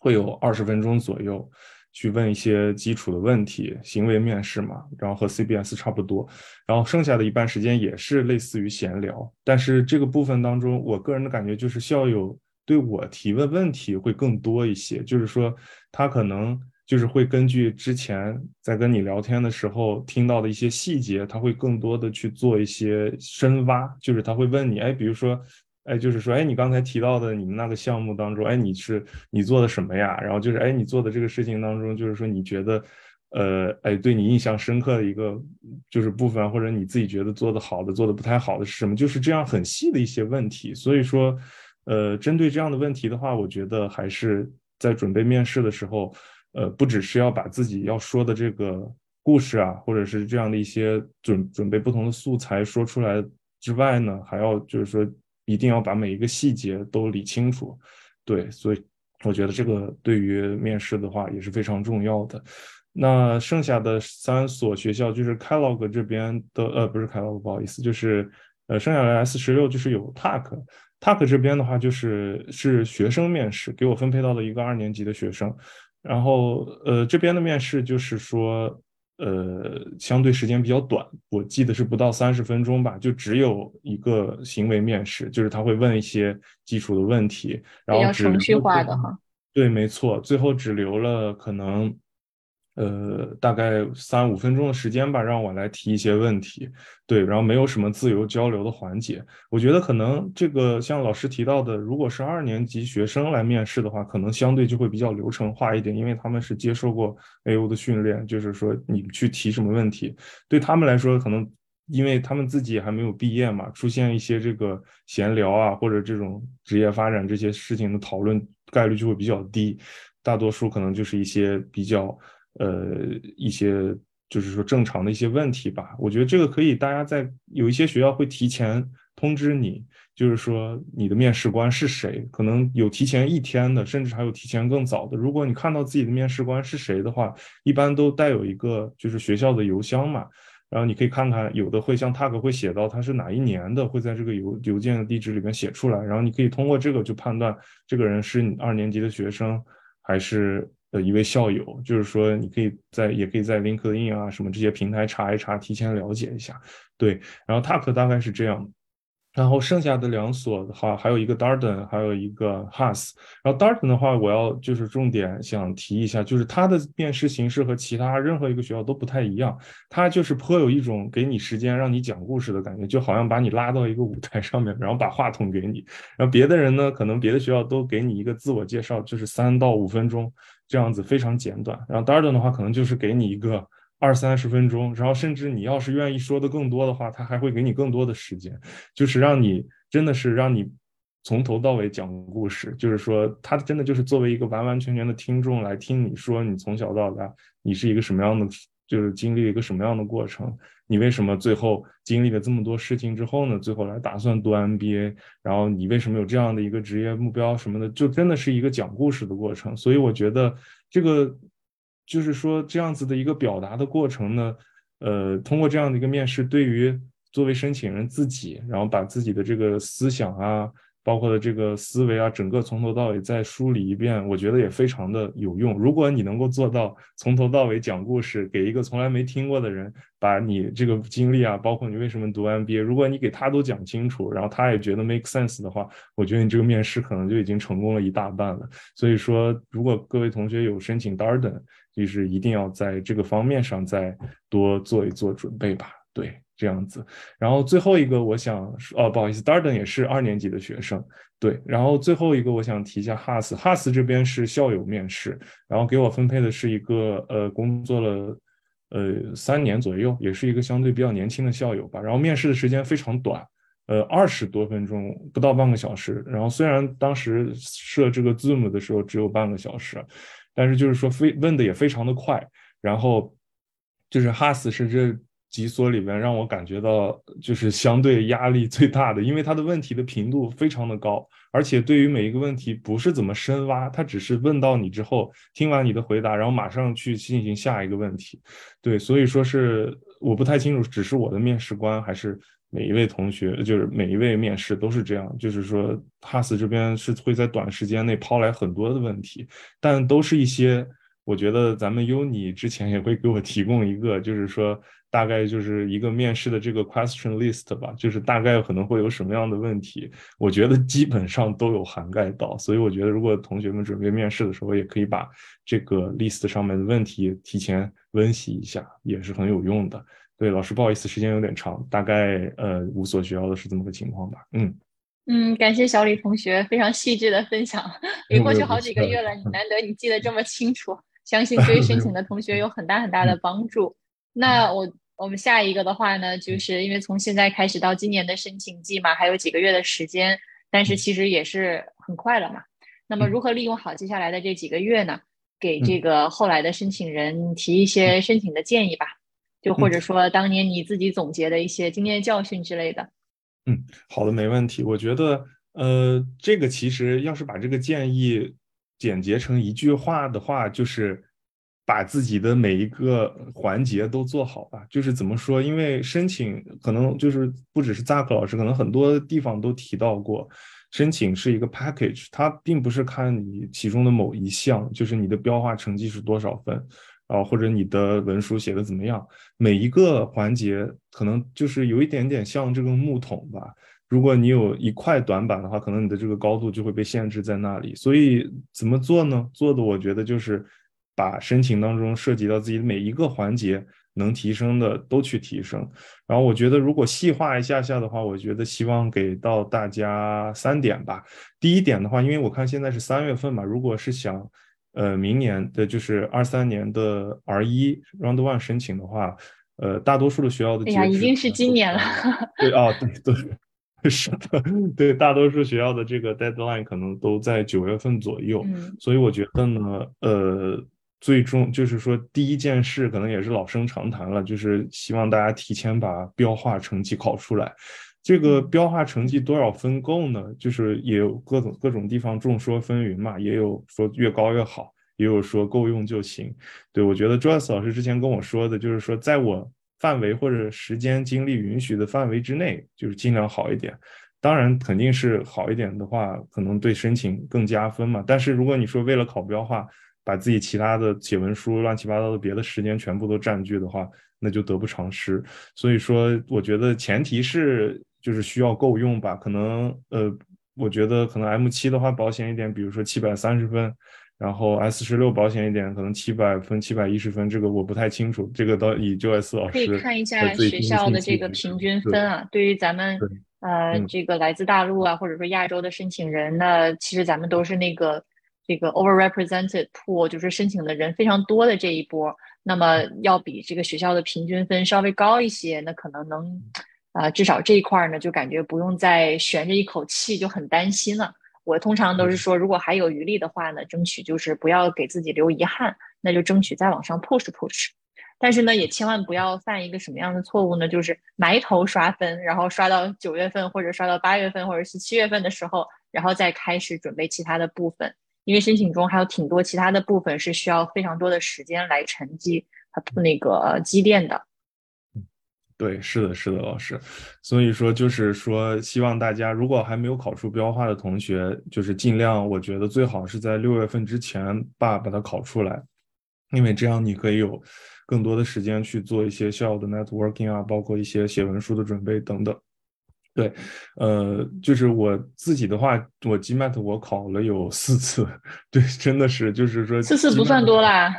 会有二十分钟左右。去问一些基础的问题，行为面试嘛，然后和 CBS 差不多，然后剩下的一半时间也是类似于闲聊，但是这个部分当中，我个人的感觉就是校友对我提问问题会更多一些，就是说他可能就是会根据之前在跟你聊天的时候听到的一些细节，他会更多的去做一些深挖，就是他会问你，哎，比如说。哎，就是说，哎，你刚才提到的你们那个项目当中，哎，你是你做的什么呀？然后就是，哎，你做的这个事情当中，就是说你觉得，呃，哎，对你印象深刻的一个就是部分，或者你自己觉得做的好的、做的不太好的是什么？就是这样很细的一些问题。所以说，呃，针对这样的问题的话，我觉得还是在准备面试的时候，呃，不只是要把自己要说的这个故事啊，或者是这样的一些准准备不同的素材说出来之外呢，还要就是说。一定要把每一个细节都理清楚，对，所以我觉得这个对于面试的话也是非常重要的。那剩下的三所学校就是 Kellogg 这边的，呃，不是 Kellogg，不好意思，就是呃，剩下的 S 十六就是有 Tuck，Tuck 这边的话就是是学生面试，给我分配到了一个二年级的学生，然后呃，这边的面试就是说。呃，相对时间比较短，我记得是不到三十分钟吧，就只有一个行为面试，就是他会问一些基础的问题，然后程序化的哈。对，没错，最后只留了可能呃，大概三五分钟的时间吧，让我来提一些问题。对，然后没有什么自由交流的环节。我觉得可能这个像老师提到的，如果是二年级学生来面试的话，可能相对就会比较流程化一点，因为他们是接受过 A O 的训练，就是说你去提什么问题，对他们来说，可能因为他们自己还没有毕业嘛，出现一些这个闲聊啊，或者这种职业发展这些事情的讨论概率就会比较低，大多数可能就是一些比较。呃，一些就是说正常的一些问题吧。我觉得这个可以，大家在有一些学校会提前通知你，就是说你的面试官是谁，可能有提前一天的，甚至还有提前更早的。如果你看到自己的面试官是谁的话，一般都带有一个就是学校的邮箱嘛，然后你可以看看，有的会像 tag 会写到他是哪一年的，会在这个邮邮件的地址里面写出来，然后你可以通过这个就判断这个人是你二年级的学生还是。的一位校友，就是说，你可以在也可以在 LinkedIn 啊什么这些平台查一查，提前了解一下。对，然后 t a c k 大概是这样。然后剩下的两所的话，还有一个 Darden，还有一个 Haas。然后 Darden 的话，我要就是重点想提一下，就是它的面试形式和其他任何一个学校都不太一样。它就是颇有一种给你时间让你讲故事的感觉，就好像把你拉到一个舞台上面，然后把话筒给你。然后别的人呢，可能别的学校都给你一个自我介绍，就是三到五分钟这样子，非常简短。然后 Darden 的话，可能就是给你一个。二三十分钟，然后甚至你要是愿意说的更多的话，他还会给你更多的时间，就是让你真的是让你从头到尾讲故事，就是说他真的就是作为一个完完全全的听众来听你说你从小到大你是一个什么样的，就是经历了一个什么样的过程，你为什么最后经历了这么多事情之后呢，最后来打算读 MBA，然后你为什么有这样的一个职业目标什么的，就真的是一个讲故事的过程，所以我觉得这个。就是说，这样子的一个表达的过程呢，呃，通过这样的一个面试，对于作为申请人自己，然后把自己的这个思想啊。包括的这个思维啊，整个从头到尾再梳理一遍，我觉得也非常的有用。如果你能够做到从头到尾讲故事，给一个从来没听过的人，把你这个经历啊，包括你为什么读 MBA，如果你给他都讲清楚，然后他也觉得 make sense 的话，我觉得你这个面试可能就已经成功了一大半了。所以说，如果各位同学有申请 Darden，就是一定要在这个方面上再多做一做准备吧。对。这样子，然后最后一个我想说，哦，不好意思，Darden 也是二年级的学生，对。然后最后一个我想提一下 Haas，Haas 这边是校友面试，然后给我分配的是一个呃工作了呃三年左右，也是一个相对比较年轻的校友吧。然后面试的时间非常短，呃二十多分钟，不到半个小时。然后虽然当时设这个 Zoom 的时候只有半个小时，但是就是说非问的也非常的快。然后就是哈斯是这。几所里面让我感觉到就是相对压力最大的，因为他的问题的频度非常的高，而且对于每一个问题不是怎么深挖，他只是问到你之后，听完你的回答，然后马上去进行下一个问题。对，所以说是我不太清楚，只是我的面试官还是每一位同学，就是每一位面试都是这样，就是说哈斯这边是会在短时间内抛来很多的问题，但都是一些我觉得咱们优你之前也会给我提供一个，就是说。大概就是一个面试的这个 question list 吧，就是大概可能会有什么样的问题，我觉得基本上都有涵盖到，所以我觉得如果同学们准备面试的时候，也可以把这个 list 上面的问题提前温习一下，也是很有用的。对，老师不好意思，时间有点长，大概呃五所学校的是这么个情况吧。嗯嗯，感谢小李同学非常细致的分享，也过去好几个月了，你难得你记得这么清楚，相 *laughs* 信对于申请的同学有很大很大的帮助。那我。我们下一个的话呢，就是因为从现在开始到今年的申请季嘛，还有几个月的时间，但是其实也是很快了嘛。那么如何利用好接下来的这几个月呢？给这个后来的申请人提一些申请的建议吧，就或者说当年你自己总结的一些经验教训之类的。嗯，好的，没问题。我觉得，呃，这个其实要是把这个建议简洁成一句话的话，就是。把自己的每一个环节都做好吧，就是怎么说？因为申请可能就是不只是 Zack 老师，可能很多地方都提到过，申请是一个 package，它并不是看你其中的某一项，就是你的标化成绩是多少分，啊，或者你的文书写的怎么样，每一个环节可能就是有一点点像这个木桶吧。如果你有一块短板的话，可能你的这个高度就会被限制在那里。所以怎么做呢？做的我觉得就是。把申请当中涉及到自己的每一个环节能提升的都去提升。然后我觉得如果细化一下下的话，我觉得希望给到大家三点吧。第一点的话，因为我看现在是三月份嘛，如果是想呃明年的就是二三年的 R 一 Round One 申请的话，呃，大多数的学校的哎呀，已经是今年了。*laughs* 对啊，对对。是的，对大多数学校的这个 deadline 可能都在九月份左右，所以我觉得呢，呃，最终就是说第一件事可能也是老生常谈了，就是希望大家提前把标化成绩考出来。这个标化成绩多少分够呢？就是也有各种各种地方众说纷纭嘛，也有说越高越好，也有说够用就行。对我觉得 Joyce 老师之前跟我说的，就是说在我。范围或者时间精力允许的范围之内，就是尽量好一点。当然，肯定是好一点的话，可能对申请更加分嘛。但是如果你说为了考标化，把自己其他的写文书、乱七八糟的别的时间全部都占据的话，那就得不偿失。所以说，我觉得前提是就是需要够用吧。可能呃，我觉得可能 M 七的话保险一点，比如说七百三十分。然后 S 十六保险一点，可能七百分、七百一十分，这个我不太清楚。这个到以 JoS 老师可以看一下学校的这个平均分啊。对于咱们呃这个来自大陆啊，或者说亚洲的申请人呢，其实咱们都是那个这个 overrepresented pool，就是申请的人非常多的这一波。那么要比这个学校的平均分稍微高一些，那可能能啊至少这一块呢，就感觉不用再悬着一口气，就很担心了。我通常都是说，如果还有余力的话呢，争取就是不要给自己留遗憾，那就争取再往上 push push。但是呢，也千万不要犯一个什么样的错误呢？就是埋头刷分，然后刷到九月份或者刷到八月份或者是七月份的时候，然后再开始准备其他的部分，因为申请中还有挺多其他的部分是需要非常多的时间来沉积和那个积淀的。对，是的，是的，老师，所以说就是说，希望大家如果还没有考出标化的同学，就是尽量，我觉得最好是在六月份之前把把它考出来，因为这样你可以有更多的时间去做一些校的 networking 啊，包括一些写文书的准备等等。对，呃，就是我自己的话，我 GMAT 我考了有四次，*laughs* 对，真的是，就是说四次不算多啦。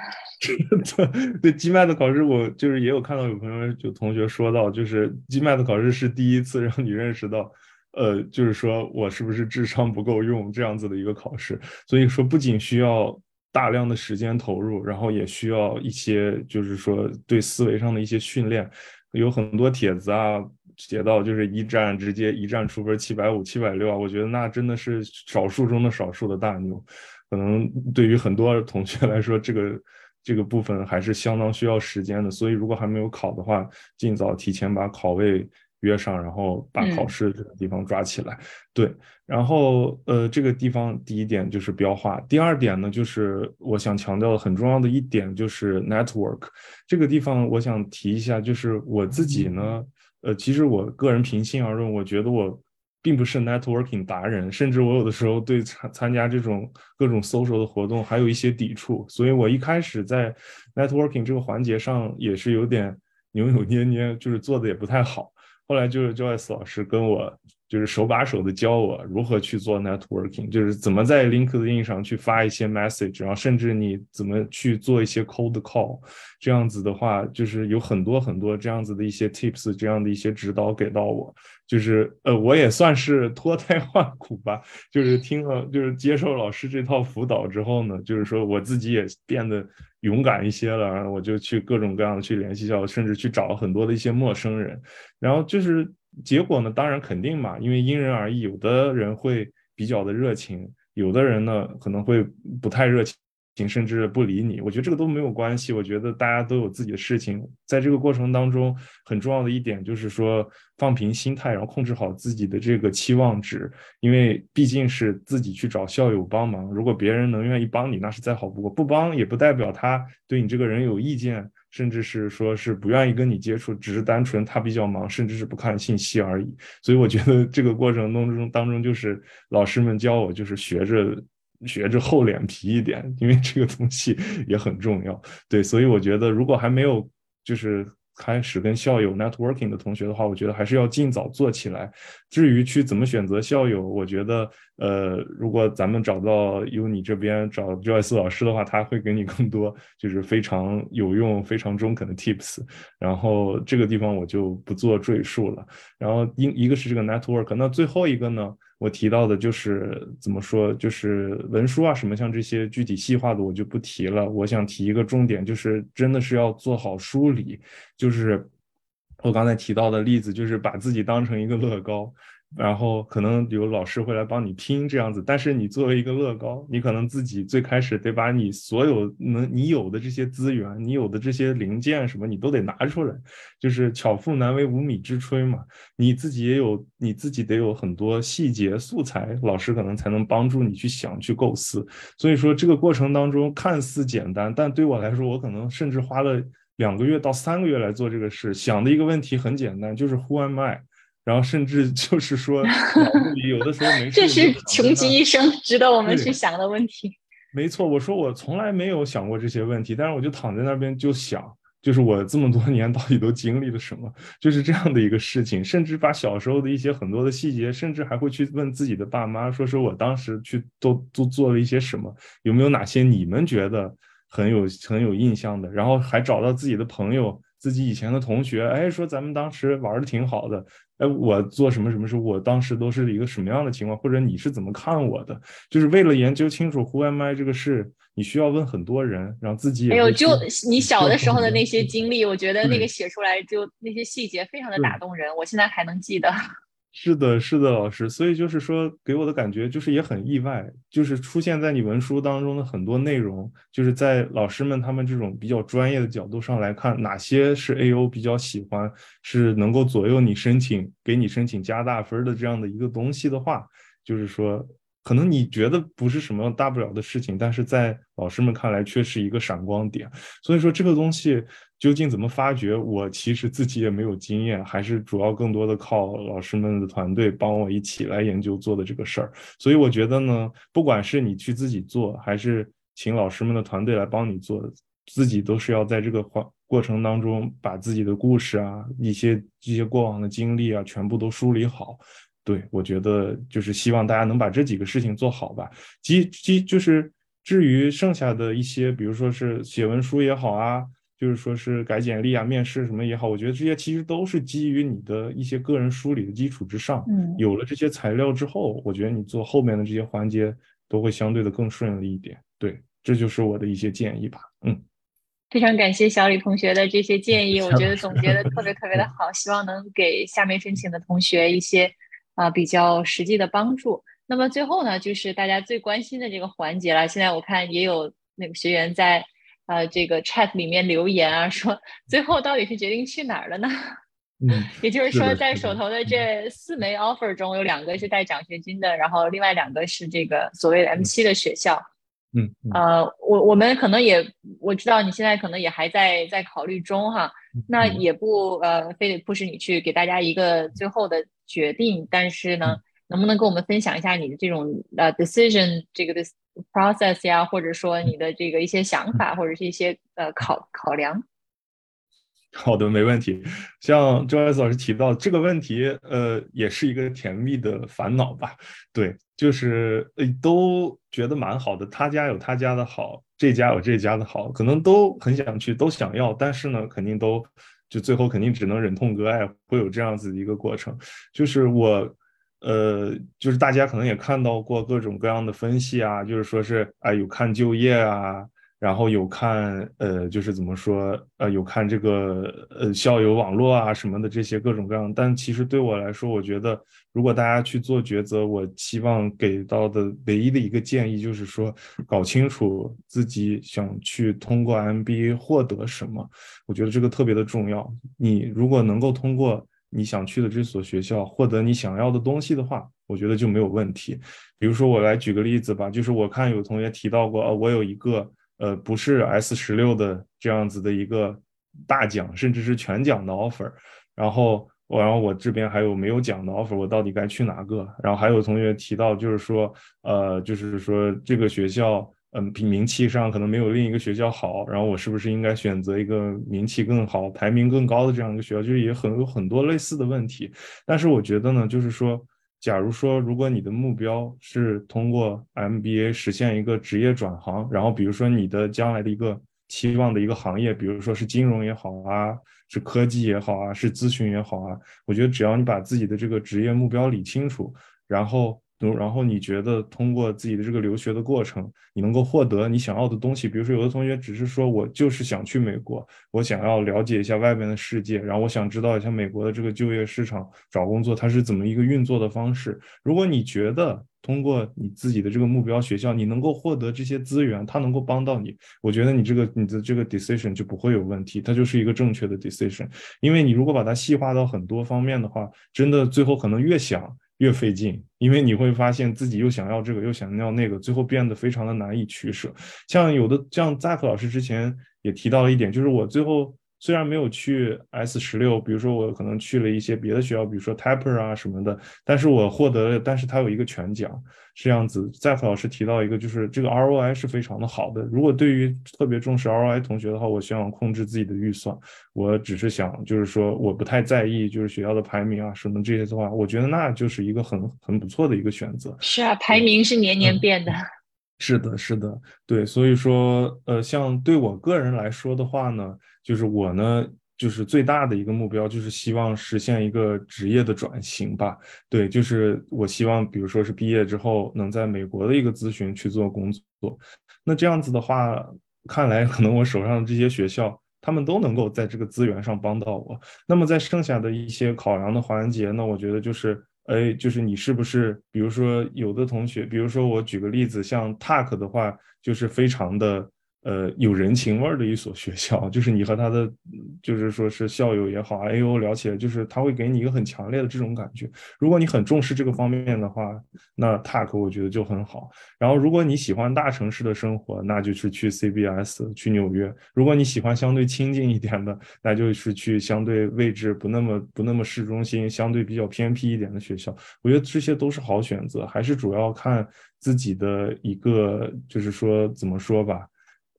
*laughs* 对 GMAT 考试，我就是也有看到有朋友有同学说到，就是 GMAT 考试是第一次让你认识到，呃，就是说我是不是智商不够用这样子的一个考试。所以说，不仅需要大量的时间投入，然后也需要一些就是说对思维上的一些训练。有很多帖子啊写到，就是一战直接一战出分七百五、七百六啊，我觉得那真的是少数中的少数的大牛。可能对于很多同学来说，这个。这个部分还是相当需要时间的，所以如果还没有考的话，尽早提前把考位约上，然后把考试这个地方抓起来。对，然后呃，这个地方第一点就是标化，第二点呢，就是我想强调的很重要的一点就是 network。这个地方我想提一下，就是我自己呢，呃，其实我个人平心而论，我觉得我。并不是 networking 达人，甚至我有的时候对参参加这种各种 social 的活动还有一些抵触，所以我一开始在 networking 这个环节上也是有点扭扭捏捏，就是做的也不太好。后来就是 Joyce 老师跟我。就是手把手的教我如何去做 networking，就是怎么在 LinkedIn 上去发一些 message，然后甚至你怎么去做一些 cold call，这样子的话，就是有很多很多这样子的一些 tips，这样的一些指导给到我，就是呃，我也算是脱胎换骨吧，就是听了就是接受老师这套辅导之后呢，就是说我自己也变得勇敢一些了，然后我就去各种各样的去联系校，甚至去找很多的一些陌生人，然后就是。结果呢？当然肯定嘛，因为因人而异，有的人会比较的热情，有的人呢可能会不太热情。甚至不理你，我觉得这个都没有关系。我觉得大家都有自己的事情，在这个过程当中，很重要的一点就是说放平心态，然后控制好自己的这个期望值，因为毕竟是自己去找校友帮忙。如果别人能愿意帮你，那是再好不过；不帮也不代表他对你这个人有意见，甚至是说是不愿意跟你接触，只是单纯他比较忙，甚至是不看信息而已。所以我觉得这个过程当中当中，就是老师们教我，就是学着。学着厚脸皮一点，因为这个东西也很重要。对，所以我觉得，如果还没有就是开始跟校友 networking 的同学的话，我觉得还是要尽早做起来。至于去怎么选择校友，我觉得，呃，如果咱们找到 Uni 这边找 Joyce 老师的话，他会给你更多就是非常有用、非常中肯的 tips。然后这个地方我就不做赘述了。然后一一个是这个 network，那最后一个呢？我提到的就是怎么说，就是文书啊什么，像这些具体细化的我就不提了。我想提一个重点，就是真的是要做好梳理，就是我刚才提到的例子，就是把自己当成一个乐高。然后可能有老师会来帮你拼这样子，但是你作为一个乐高，你可能自己最开始得把你所有能你有的这些资源，你有的这些零件什么，你都得拿出来。就是巧妇难为无米之炊嘛，你自己也有，你自己得有很多细节素材，老师可能才能帮助你去想去构思。所以说这个过程当中看似简单，但对我来说，我可能甚至花了两个月到三个月来做这个事。想的一个问题很简单，就是 Who am I？然后甚至就是说，有的时候没 *laughs* 事。这是穷极一生值得我们去想的问题。*laughs* 没错，我说我从来没有想过这些问题，但是我就躺在那边就想，就是我这么多 *laughs* 年到底都经历了什么，就是这样的一个事情。甚至把小时候的一些很多的细节，甚至还会去问自己的爸妈，说说我当时去都都做了一些什么，有没有哪些你们觉得很有很有印象的？然后还找到自己的朋友。自己以前的同学，哎，说咱们当时玩的挺好的，哎，我做什么什么事，我当时都是一个什么样的情况，或者你是怎么看我的？就是为了研究清楚 Who am I 这个事，你需要问很多人，让自己。哎呦，就你小的时候的那些经历，我觉得那个写出来就那些细节非常的打动人，我现在还能记得。是的，是的，老师，所以就是说，给我的感觉就是也很意外，就是出现在你文书当中的很多内容，就是在老师们他们这种比较专业的角度上来看，哪些是 A O 比较喜欢，是能够左右你申请，给你申请加大分的这样的一个东西的话，就是说。可能你觉得不是什么大不了的事情，但是在老师们看来却是一个闪光点。所以说这个东西究竟怎么发掘，我其实自己也没有经验，还是主要更多的靠老师们的团队帮我一起来研究做的这个事儿。所以我觉得呢，不管是你去自己做，还是请老师们的团队来帮你做，自己都是要在这个过过程当中把自己的故事啊、一些一些过往的经历啊，全部都梳理好。对，我觉得就是希望大家能把这几个事情做好吧。基基就是至于剩下的一些，比如说是写文书也好啊，就是说是改简历啊、面试什么也好，我觉得这些其实都是基于你的一些个人梳理的基础之上。嗯，有了这些材料之后，我觉得你做后面的这些环节都会相对的更顺利一点。对，这就是我的一些建议吧。嗯，非常感谢小李同学的这些建议，我觉得总结的特别特别的好，希望能给下面申请的同学一些。啊，比较实际的帮助。那么最后呢，就是大家最关心的这个环节了。现在我看也有那个学员在呃这个 chat 里面留言啊，说最后到底是决定去哪儿了呢？嗯，*laughs* 也就是说，在手头的这四枚 offer 中，有两个是带奖学金的，然后另外两个是这个所谓的 M 七的学校。嗯，呃，我我们可能也我知道你现在可能也还在在考虑中哈，那也不呃非得迫使你去给大家一个最后的决定，但是呢，能不能跟我们分享一下你的这种呃 decision 这个的 process 呀，或者说你的这个一些想法或者是一些呃考考量？好的，没问题。像周老师提到这个问题，呃，也是一个甜蜜的烦恼吧？对，就是呃，都觉得蛮好的。他家有他家的好，这家有这家的好，可能都很想去，都想要，但是呢，肯定都就最后肯定只能忍痛割爱，会有这样子的一个过程。就是我，呃，就是大家可能也看到过各种各样的分析啊，就是说是啊，有看就业啊。然后有看，呃，就是怎么说，呃，有看这个，呃，校友网络啊什么的这些各种各样。但其实对我来说，我觉得如果大家去做抉择，我希望给到的唯一的一个建议就是说，搞清楚自己想去通过 MBA 获得什么。我觉得这个特别的重要。你如果能够通过你想去的这所学校获得你想要的东西的话，我觉得就没有问题。比如说我来举个例子吧，就是我看有同学提到过，呃，我有一个。呃，不是 S 十六的这样子的一个大奖，甚至是全奖的 offer。然后我，然后我这边还有没有奖的 offer，我到底该去哪个？然后还有同学提到，就是说，呃，就是说这个学校。嗯，比名气上可能没有另一个学校好，然后我是不是应该选择一个名气更好、排名更高的这样一个学校？就是也很有很多类似的问题。但是我觉得呢，就是说，假如说如果你的目标是通过 MBA 实现一个职业转行，然后比如说你的将来的一个期望的一个行业，比如说是金融也好啊，是科技也好啊，是咨询也好啊，我觉得只要你把自己的这个职业目标理清楚，然后。然后你觉得通过自己的这个留学的过程，你能够获得你想要的东西？比如说，有的同学只是说我就是想去美国，我想要了解一下外边的世界，然后我想知道一下美国的这个就业市场、找工作它是怎么一个运作的方式。如果你觉得通过你自己的这个目标学校，你能够获得这些资源，它能够帮到你，我觉得你这个你的这个 decision 就不会有问题，它就是一个正确的 decision。因为你如果把它细化到很多方面的话，真的最后可能越想。越费劲，因为你会发现自己又想要这个，又想要那个，最后变得非常的难以取舍。像有的像 Zack 老师之前也提到了一点，就是我最后。虽然没有去 S 十六，比如说我可能去了一些别的学校，比如说 Taper 啊什么的，但是我获得了，但是它有一个全奖，是这样子。再和老师提到一个，就是这个 ROI 是非常的好的。如果对于特别重视 ROI 同学的话，我希望控制自己的预算，我只是想就是说我不太在意就是学校的排名啊什么这些的话，我觉得那就是一个很很不错的一个选择。是啊，排名是年年变的。是的，是的，对，所以说，呃，像对我个人来说的话呢。就是我呢，就是最大的一个目标，就是希望实现一个职业的转型吧。对，就是我希望，比如说是毕业之后，能在美国的一个咨询去做工作。那这样子的话，看来可能我手上的这些学校，他们都能够在这个资源上帮到我。那么在剩下的一些考量的环节呢，我觉得就是，哎，就是你是不是，比如说有的同学，比如说我举个例子，像 Talk 的话，就是非常的。呃，有人情味儿的一所学校，*laughs* 就是你和他的，就是说是校友也好啊，A O 聊起来，就是他会给你一个很强烈的这种感觉。如果你很重视这个方面的话，那 TAC 我觉得就很好。然后，如果你喜欢大城市的生活，那就是去 C B S 去纽约。如果你喜欢相对清静一点的，那就是去相对位置不那么不那么市中心、相对比较偏僻一点的学校。我觉得这些都是好选择，还是主要看自己的一个，就是说怎么说吧。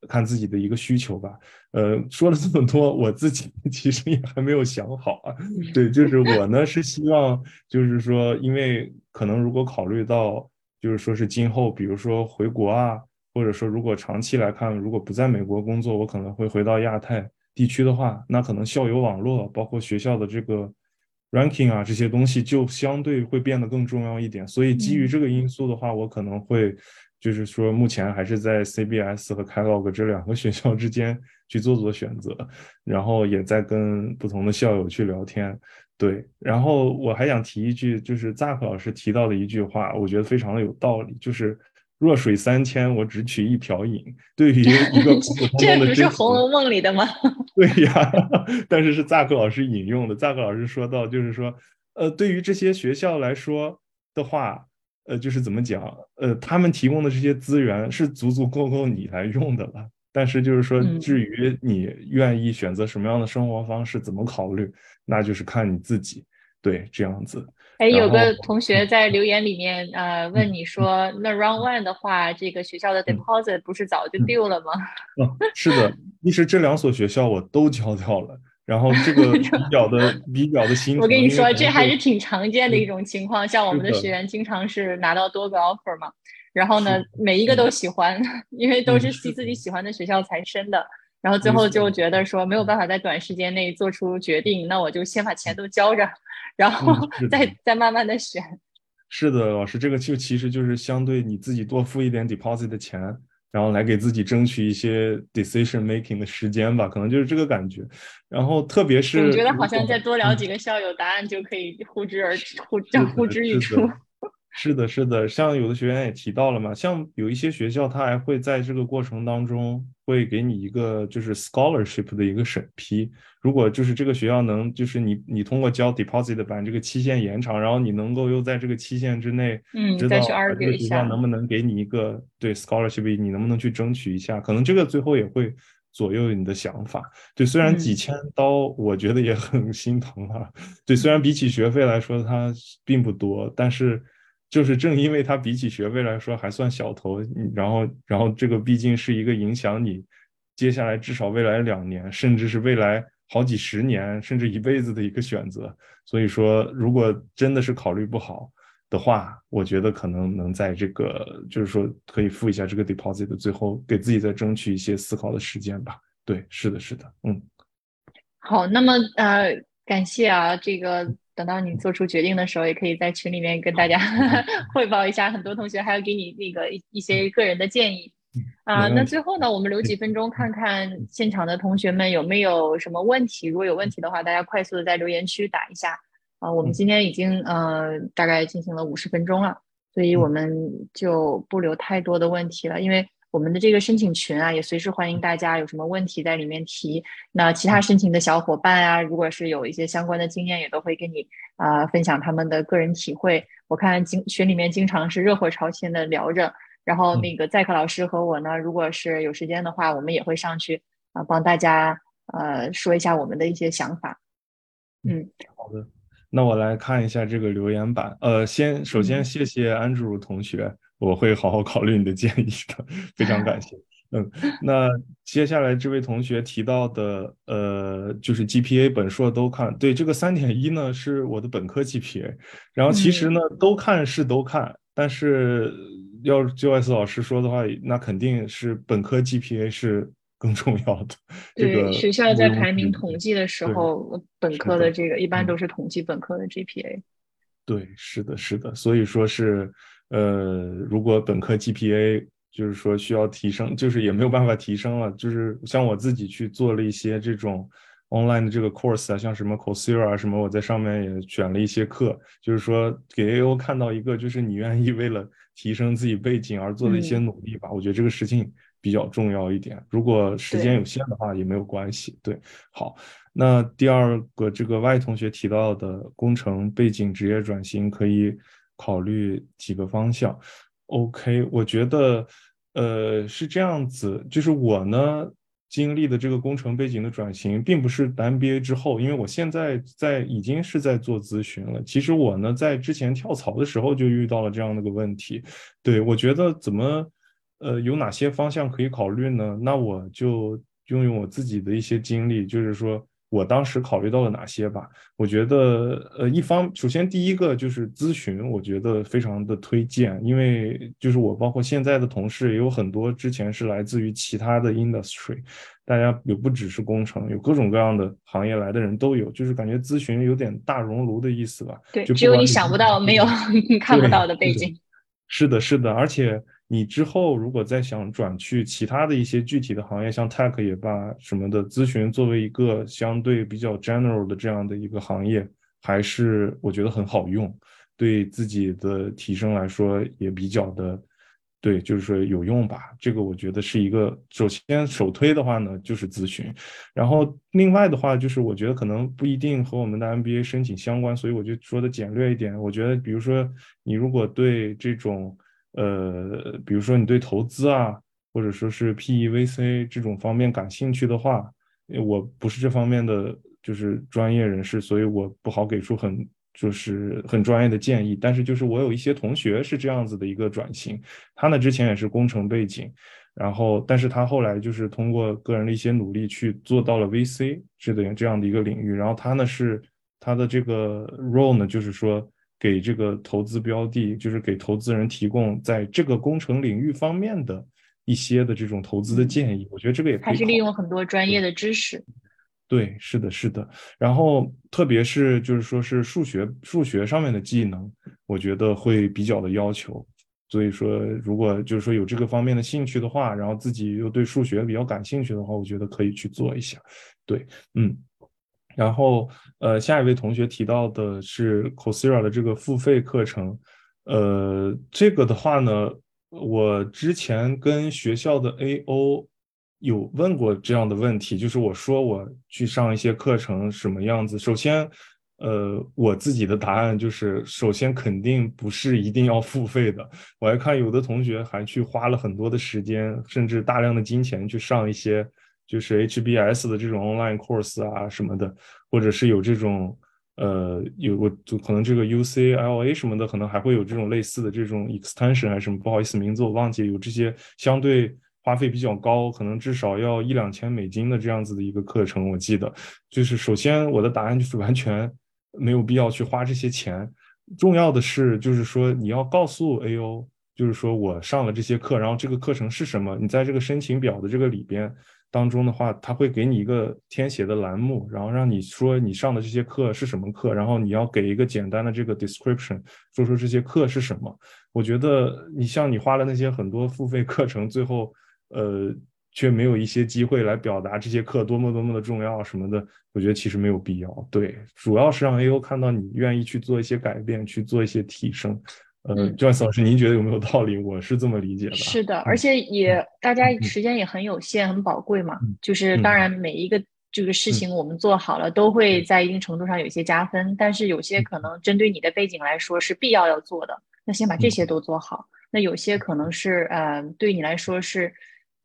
看自己的一个需求吧，呃，说了这么多，我自己 *laughs* 其实也还没有想好啊。对，就是我呢是希望，就是说，因为可能如果考虑到，就是说是今后，比如说回国啊，或者说如果长期来看，如果不在美国工作，我可能会回到亚太地区的话，那可能校友网络，包括学校的这个 ranking 啊这些东西，就相对会变得更重要一点。所以基于这个因素的话，我可能会。就是说，目前还是在 CBS 和 Kellogg 这两个学校之间去做做选择，然后也在跟不同的校友去聊天。对，然后我还想提一句，就是 Zack 老师提到的一句话，我觉得非常的有道理，就是“弱水三千，我只取一瓢饮”。对于一个普普通通的，这不是《红楼梦》里的吗？*laughs* 对呀，*laughs* 但是是 Zack 老师引用的。Zack 老师说到，就是说，呃，对于这些学校来说的话。呃，就是怎么讲？呃，他们提供的这些资源是足足够够你来用的了。但是就是说，至于你愿意选择什么样的生活方式，怎么考虑，那就是看你自己。对，这样子。哎，有个同学在留言里面呃问你说，那 Round One 的话，这个学校的 deposit 不是早就丢了吗？嗯，是的，其实这两所学校我都交掉了。然后这个 *laughs* 比较的比较的心，*laughs* 我跟你说，这还是挺常见的一种情况。像我们的学员经常是拿到多个 offer 嘛，然后呢，每一个都喜欢，*laughs* 因为都是系自己喜欢的学校才申的。然后最后就觉得说没有办法在短时间内做出决定，那我就先把钱都交着，然后再再慢慢的选。是的，老师，这个就其实就是相对你自己多付一点 deposit 的钱。然后来给自己争取一些 decision making 的时间吧，可能就是这个感觉。然后特别是，我觉得好像再多聊几个校友，答案就可以呼之而呼，呼之欲出。是的，是的，像有的学员也提到了嘛，像有一些学校，他还会在这个过程当中会给你一个就是 scholarship 的一个审批。如果就是这个学校能就是你你通过交 deposit 把这个期限延长，然后你能够又在这个期限之内，嗯，知道这个学校能不能给你一个对 scholarship，你能不能去争取一下？可能这个最后也会左右你的想法。对，虽然几千刀我觉得也很心疼啊。对，虽然比起学费来说它并不多，但是。就是正因为它比起学费来说还算小头，然后然后这个毕竟是一个影响你接下来至少未来两年，甚至是未来好几十年，甚至一辈子的一个选择。所以说，如果真的是考虑不好的话，我觉得可能能在这个就是说可以付一下这个 deposit 最后，给自己再争取一些思考的时间吧。对，是的，是的，嗯。好，那么呃，感谢啊，这个。等到你做出决定的时候，也可以在群里面跟大家 *laughs* 汇报一下。很多同学还要给你那个一一些个人的建议啊。那最后呢，我们留几分钟看看现场的同学们有没有什么问题。如果有问题的话，大家快速的在留言区打一下啊。我们今天已经呃大概进行了五十分钟了，所以我们就不留太多的问题了，因为。我们的这个申请群啊，也随时欢迎大家有什么问题在里面提。那其他申请的小伙伴啊，如果是有一些相关的经验，也都会跟你啊分享他们的个人体会。我看经群里面经常是热火朝天的聊着，然后那个在课老师和我呢，如果是有时间的话，我们也会上去啊帮大家呃说一下我们的一些想法。嗯，好的，那我来看一下这个留言板。呃，先首先谢谢安卓同学。我会好好考虑你的建议的，非常感谢。嗯，那接下来这位同学提到的，呃，就是 GPA 本硕都看，对这个三点一呢是我的本科 GPA，然后其实呢都看是都看，但是要就 S 老师说的话，那肯定是本科 GPA 是更重要的。对，学校在排名统计的时候，本科的这个一般都是统计本科的 GPA。对，是的，是的，所以说是。呃，如果本科 GPA 就是说需要提升，就是也没有办法提升了。就是像我自己去做了一些这种 online 的这个 course 啊，像什么 Coursera 啊什么，我在上面也选了一些课，就是说给 AO 看到一个，就是你愿意为了提升自己背景而做的一些努力吧。我觉得这个事情比较重要一点。如果时间有限的话，也没有关系。对，好，那第二个这个 Y 同学提到的工程背景职业转型可以。考虑几个方向，OK，我觉得，呃，是这样子，就是我呢经历的这个工程背景的转型，并不是 MBA 之后，因为我现在在已经是在做咨询了。其实我呢在之前跳槽的时候就遇到了这样的个问题。对我觉得怎么，呃，有哪些方向可以考虑呢？那我就用用我自己的一些经历，就是说。我当时考虑到了哪些吧？我觉得，呃，一方首先第一个就是咨询，我觉得非常的推荐，因为就是我包括现在的同事也有很多之前是来自于其他的 industry，大家有不只是工程，有各种各样的行业来的人都有，就是感觉咨询有点大熔炉的意思吧？对，只有你想不到，没有你 *laughs* 看不到的背景。是的，是的，而且。你之后如果再想转去其他的一些具体的行业，像 tech 也罢什么的，咨询作为一个相对比较 general 的这样的一个行业，还是我觉得很好用，对自己的提升来说也比较的，对，就是说有用吧。这个我觉得是一个首先首推的话呢，就是咨询。然后另外的话，就是我觉得可能不一定和我们的 MBA 申请相关，所以我就说的简略一点。我觉得，比如说你如果对这种呃，比如说你对投资啊，或者说是 PE、VC 这种方面感兴趣的话，我不是这方面的就是专业人士，所以我不好给出很就是很专业的建议。但是就是我有一些同学是这样子的一个转型，他呢之前也是工程背景，然后但是他后来就是通过个人的一些努力去做到了 VC 这的这样的一个领域，然后他呢是他的这个 role 呢就是说。给这个投资标的，就是给投资人提供在这个工程领域方面的一些的这种投资的建议。我觉得这个也还是利用很多专业的知识。对，是的，是的。然后特别是就是说是数学数学上面的技能，我觉得会比较的要求。所以说，如果就是说有这个方面的兴趣的话，然后自己又对数学比较感兴趣的话，我觉得可以去做一下。对，嗯。然后，呃，下一位同学提到的是 c o s e r a 的这个付费课程，呃，这个的话呢，我之前跟学校的 AO 有问过这样的问题，就是我说我去上一些课程什么样子。首先，呃，我自己的答案就是，首先肯定不是一定要付费的。我还看有的同学还去花了很多的时间，甚至大量的金钱去上一些。就是 HBS 的这种 online course 啊什么的，或者是有这种呃，有我就可能这个 UCLA 什么的，可能还会有这种类似的这种 extension 还是什么，不好意思，名字我忘记，有这些相对花费比较高，可能至少要一两千美金的这样子的一个课程。我记得，就是首先我的答案就是完全没有必要去花这些钱。重要的是，就是说你要告诉 AO，就是说我上了这些课，然后这个课程是什么，你在这个申请表的这个里边。当中的话，他会给你一个填写的栏目，然后让你说你上的这些课是什么课，然后你要给一个简单的这个 description，说说这些课是什么。我觉得你像你花了那些很多付费课程，最后呃却没有一些机会来表达这些课多么多么的重要什么的，我觉得其实没有必要。对，主要是让 A O 看到你愿意去做一些改变，去做一些提升。呃，Joyce 老师，您觉得有没有道理？我是这么理解的。是的，而且也大家时间也很有限，很宝贵嘛。就是当然每一个这个事情我们做好了，都会在一定程度上有一些加分。但是有些可能针对你的背景来说是必要要做的，那先把这些都做好。那有些可能是呃，对你来说是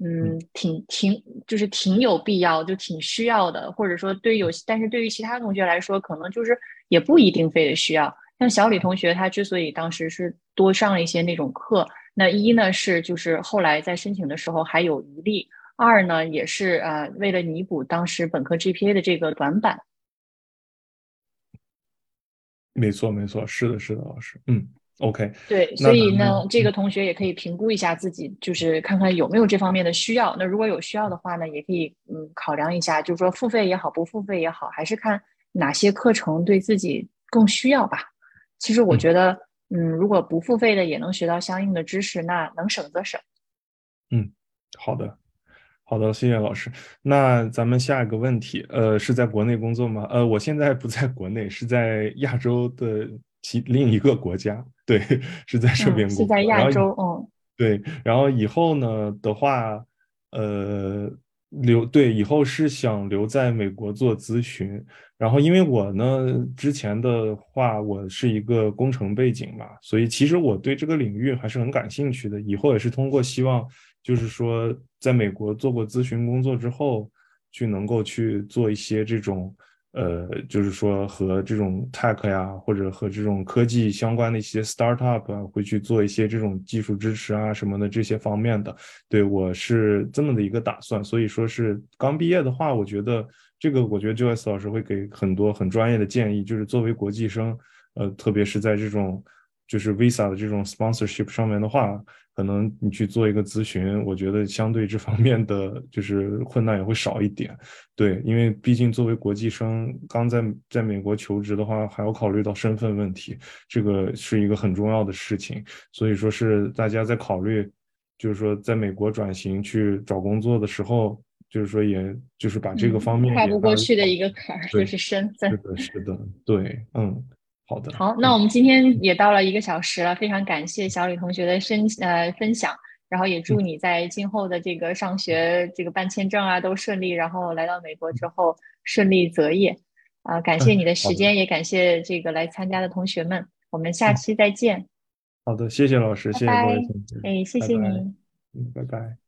嗯，挺挺就是挺有必要，就挺需要的，或者说对有，但是对于其他同学来说，可能就是也不一定非得需要。像小李同学，他之所以当时是多上了一些那种课，那一呢是就是后来在申请的时候还有余力，二呢也是呃为了弥补当时本科 GPA 的这个短板。没错，没错，是的，是的，老师，嗯，OK，对，所以呢，这个同学也可以评估一下自己，就是看看有没有这方面的需要。那如果有需要的话呢，也可以嗯考量一下，就是说付费也好，不付费也好，还是看哪些课程对自己更需要吧。其实我觉得，嗯，如果不付费的也能学到相应的知识，那能省则省。嗯，好的，好的，谢谢老师。那咱们下一个问题，呃，是在国内工作吗？呃，我现在不在国内，是在亚洲的其另一个国家。对，是在这边工作。是在亚洲，嗯。对，然后以后呢的话，呃。留对以后是想留在美国做咨询，然后因为我呢之前的话我是一个工程背景嘛，所以其实我对这个领域还是很感兴趣的。以后也是通过希望，就是说在美国做过咨询工作之后，去能够去做一些这种。呃，就是说和这种 tech 呀，或者和这种科技相关的一些 startup 啊，会去做一些这种技术支持啊什么的这些方面的。对我是这么的一个打算，所以说是刚毕业的话，我觉得这个，我觉得 Joyce 老师会给很多很专业的建议，就是作为国际生，呃，特别是在这种就是 visa 的这种 sponsorship 上面的话。可能你去做一个咨询，我觉得相对这方面的就是困难也会少一点，对，因为毕竟作为国际生刚在在美国求职的话，还要考虑到身份问题，这个是一个很重要的事情，所以说是大家在考虑，就是说在美国转型去找工作的时候，就是说也就是把这个方面跨不过去的一个坎儿，就是身份，是的，是的，对，嗯。好的，好，那我们今天也到了一个小时了，非常感谢小李同学的分呃分享，然后也祝你在今后的这个上学、这个办签证啊都顺利，然后来到美国之后顺利择业，啊，感谢你的时间，也感谢这个来参加的同学们，我们下期再见。好的，谢谢老师，谢谢各位同学，哎，谢谢你，嗯，拜拜。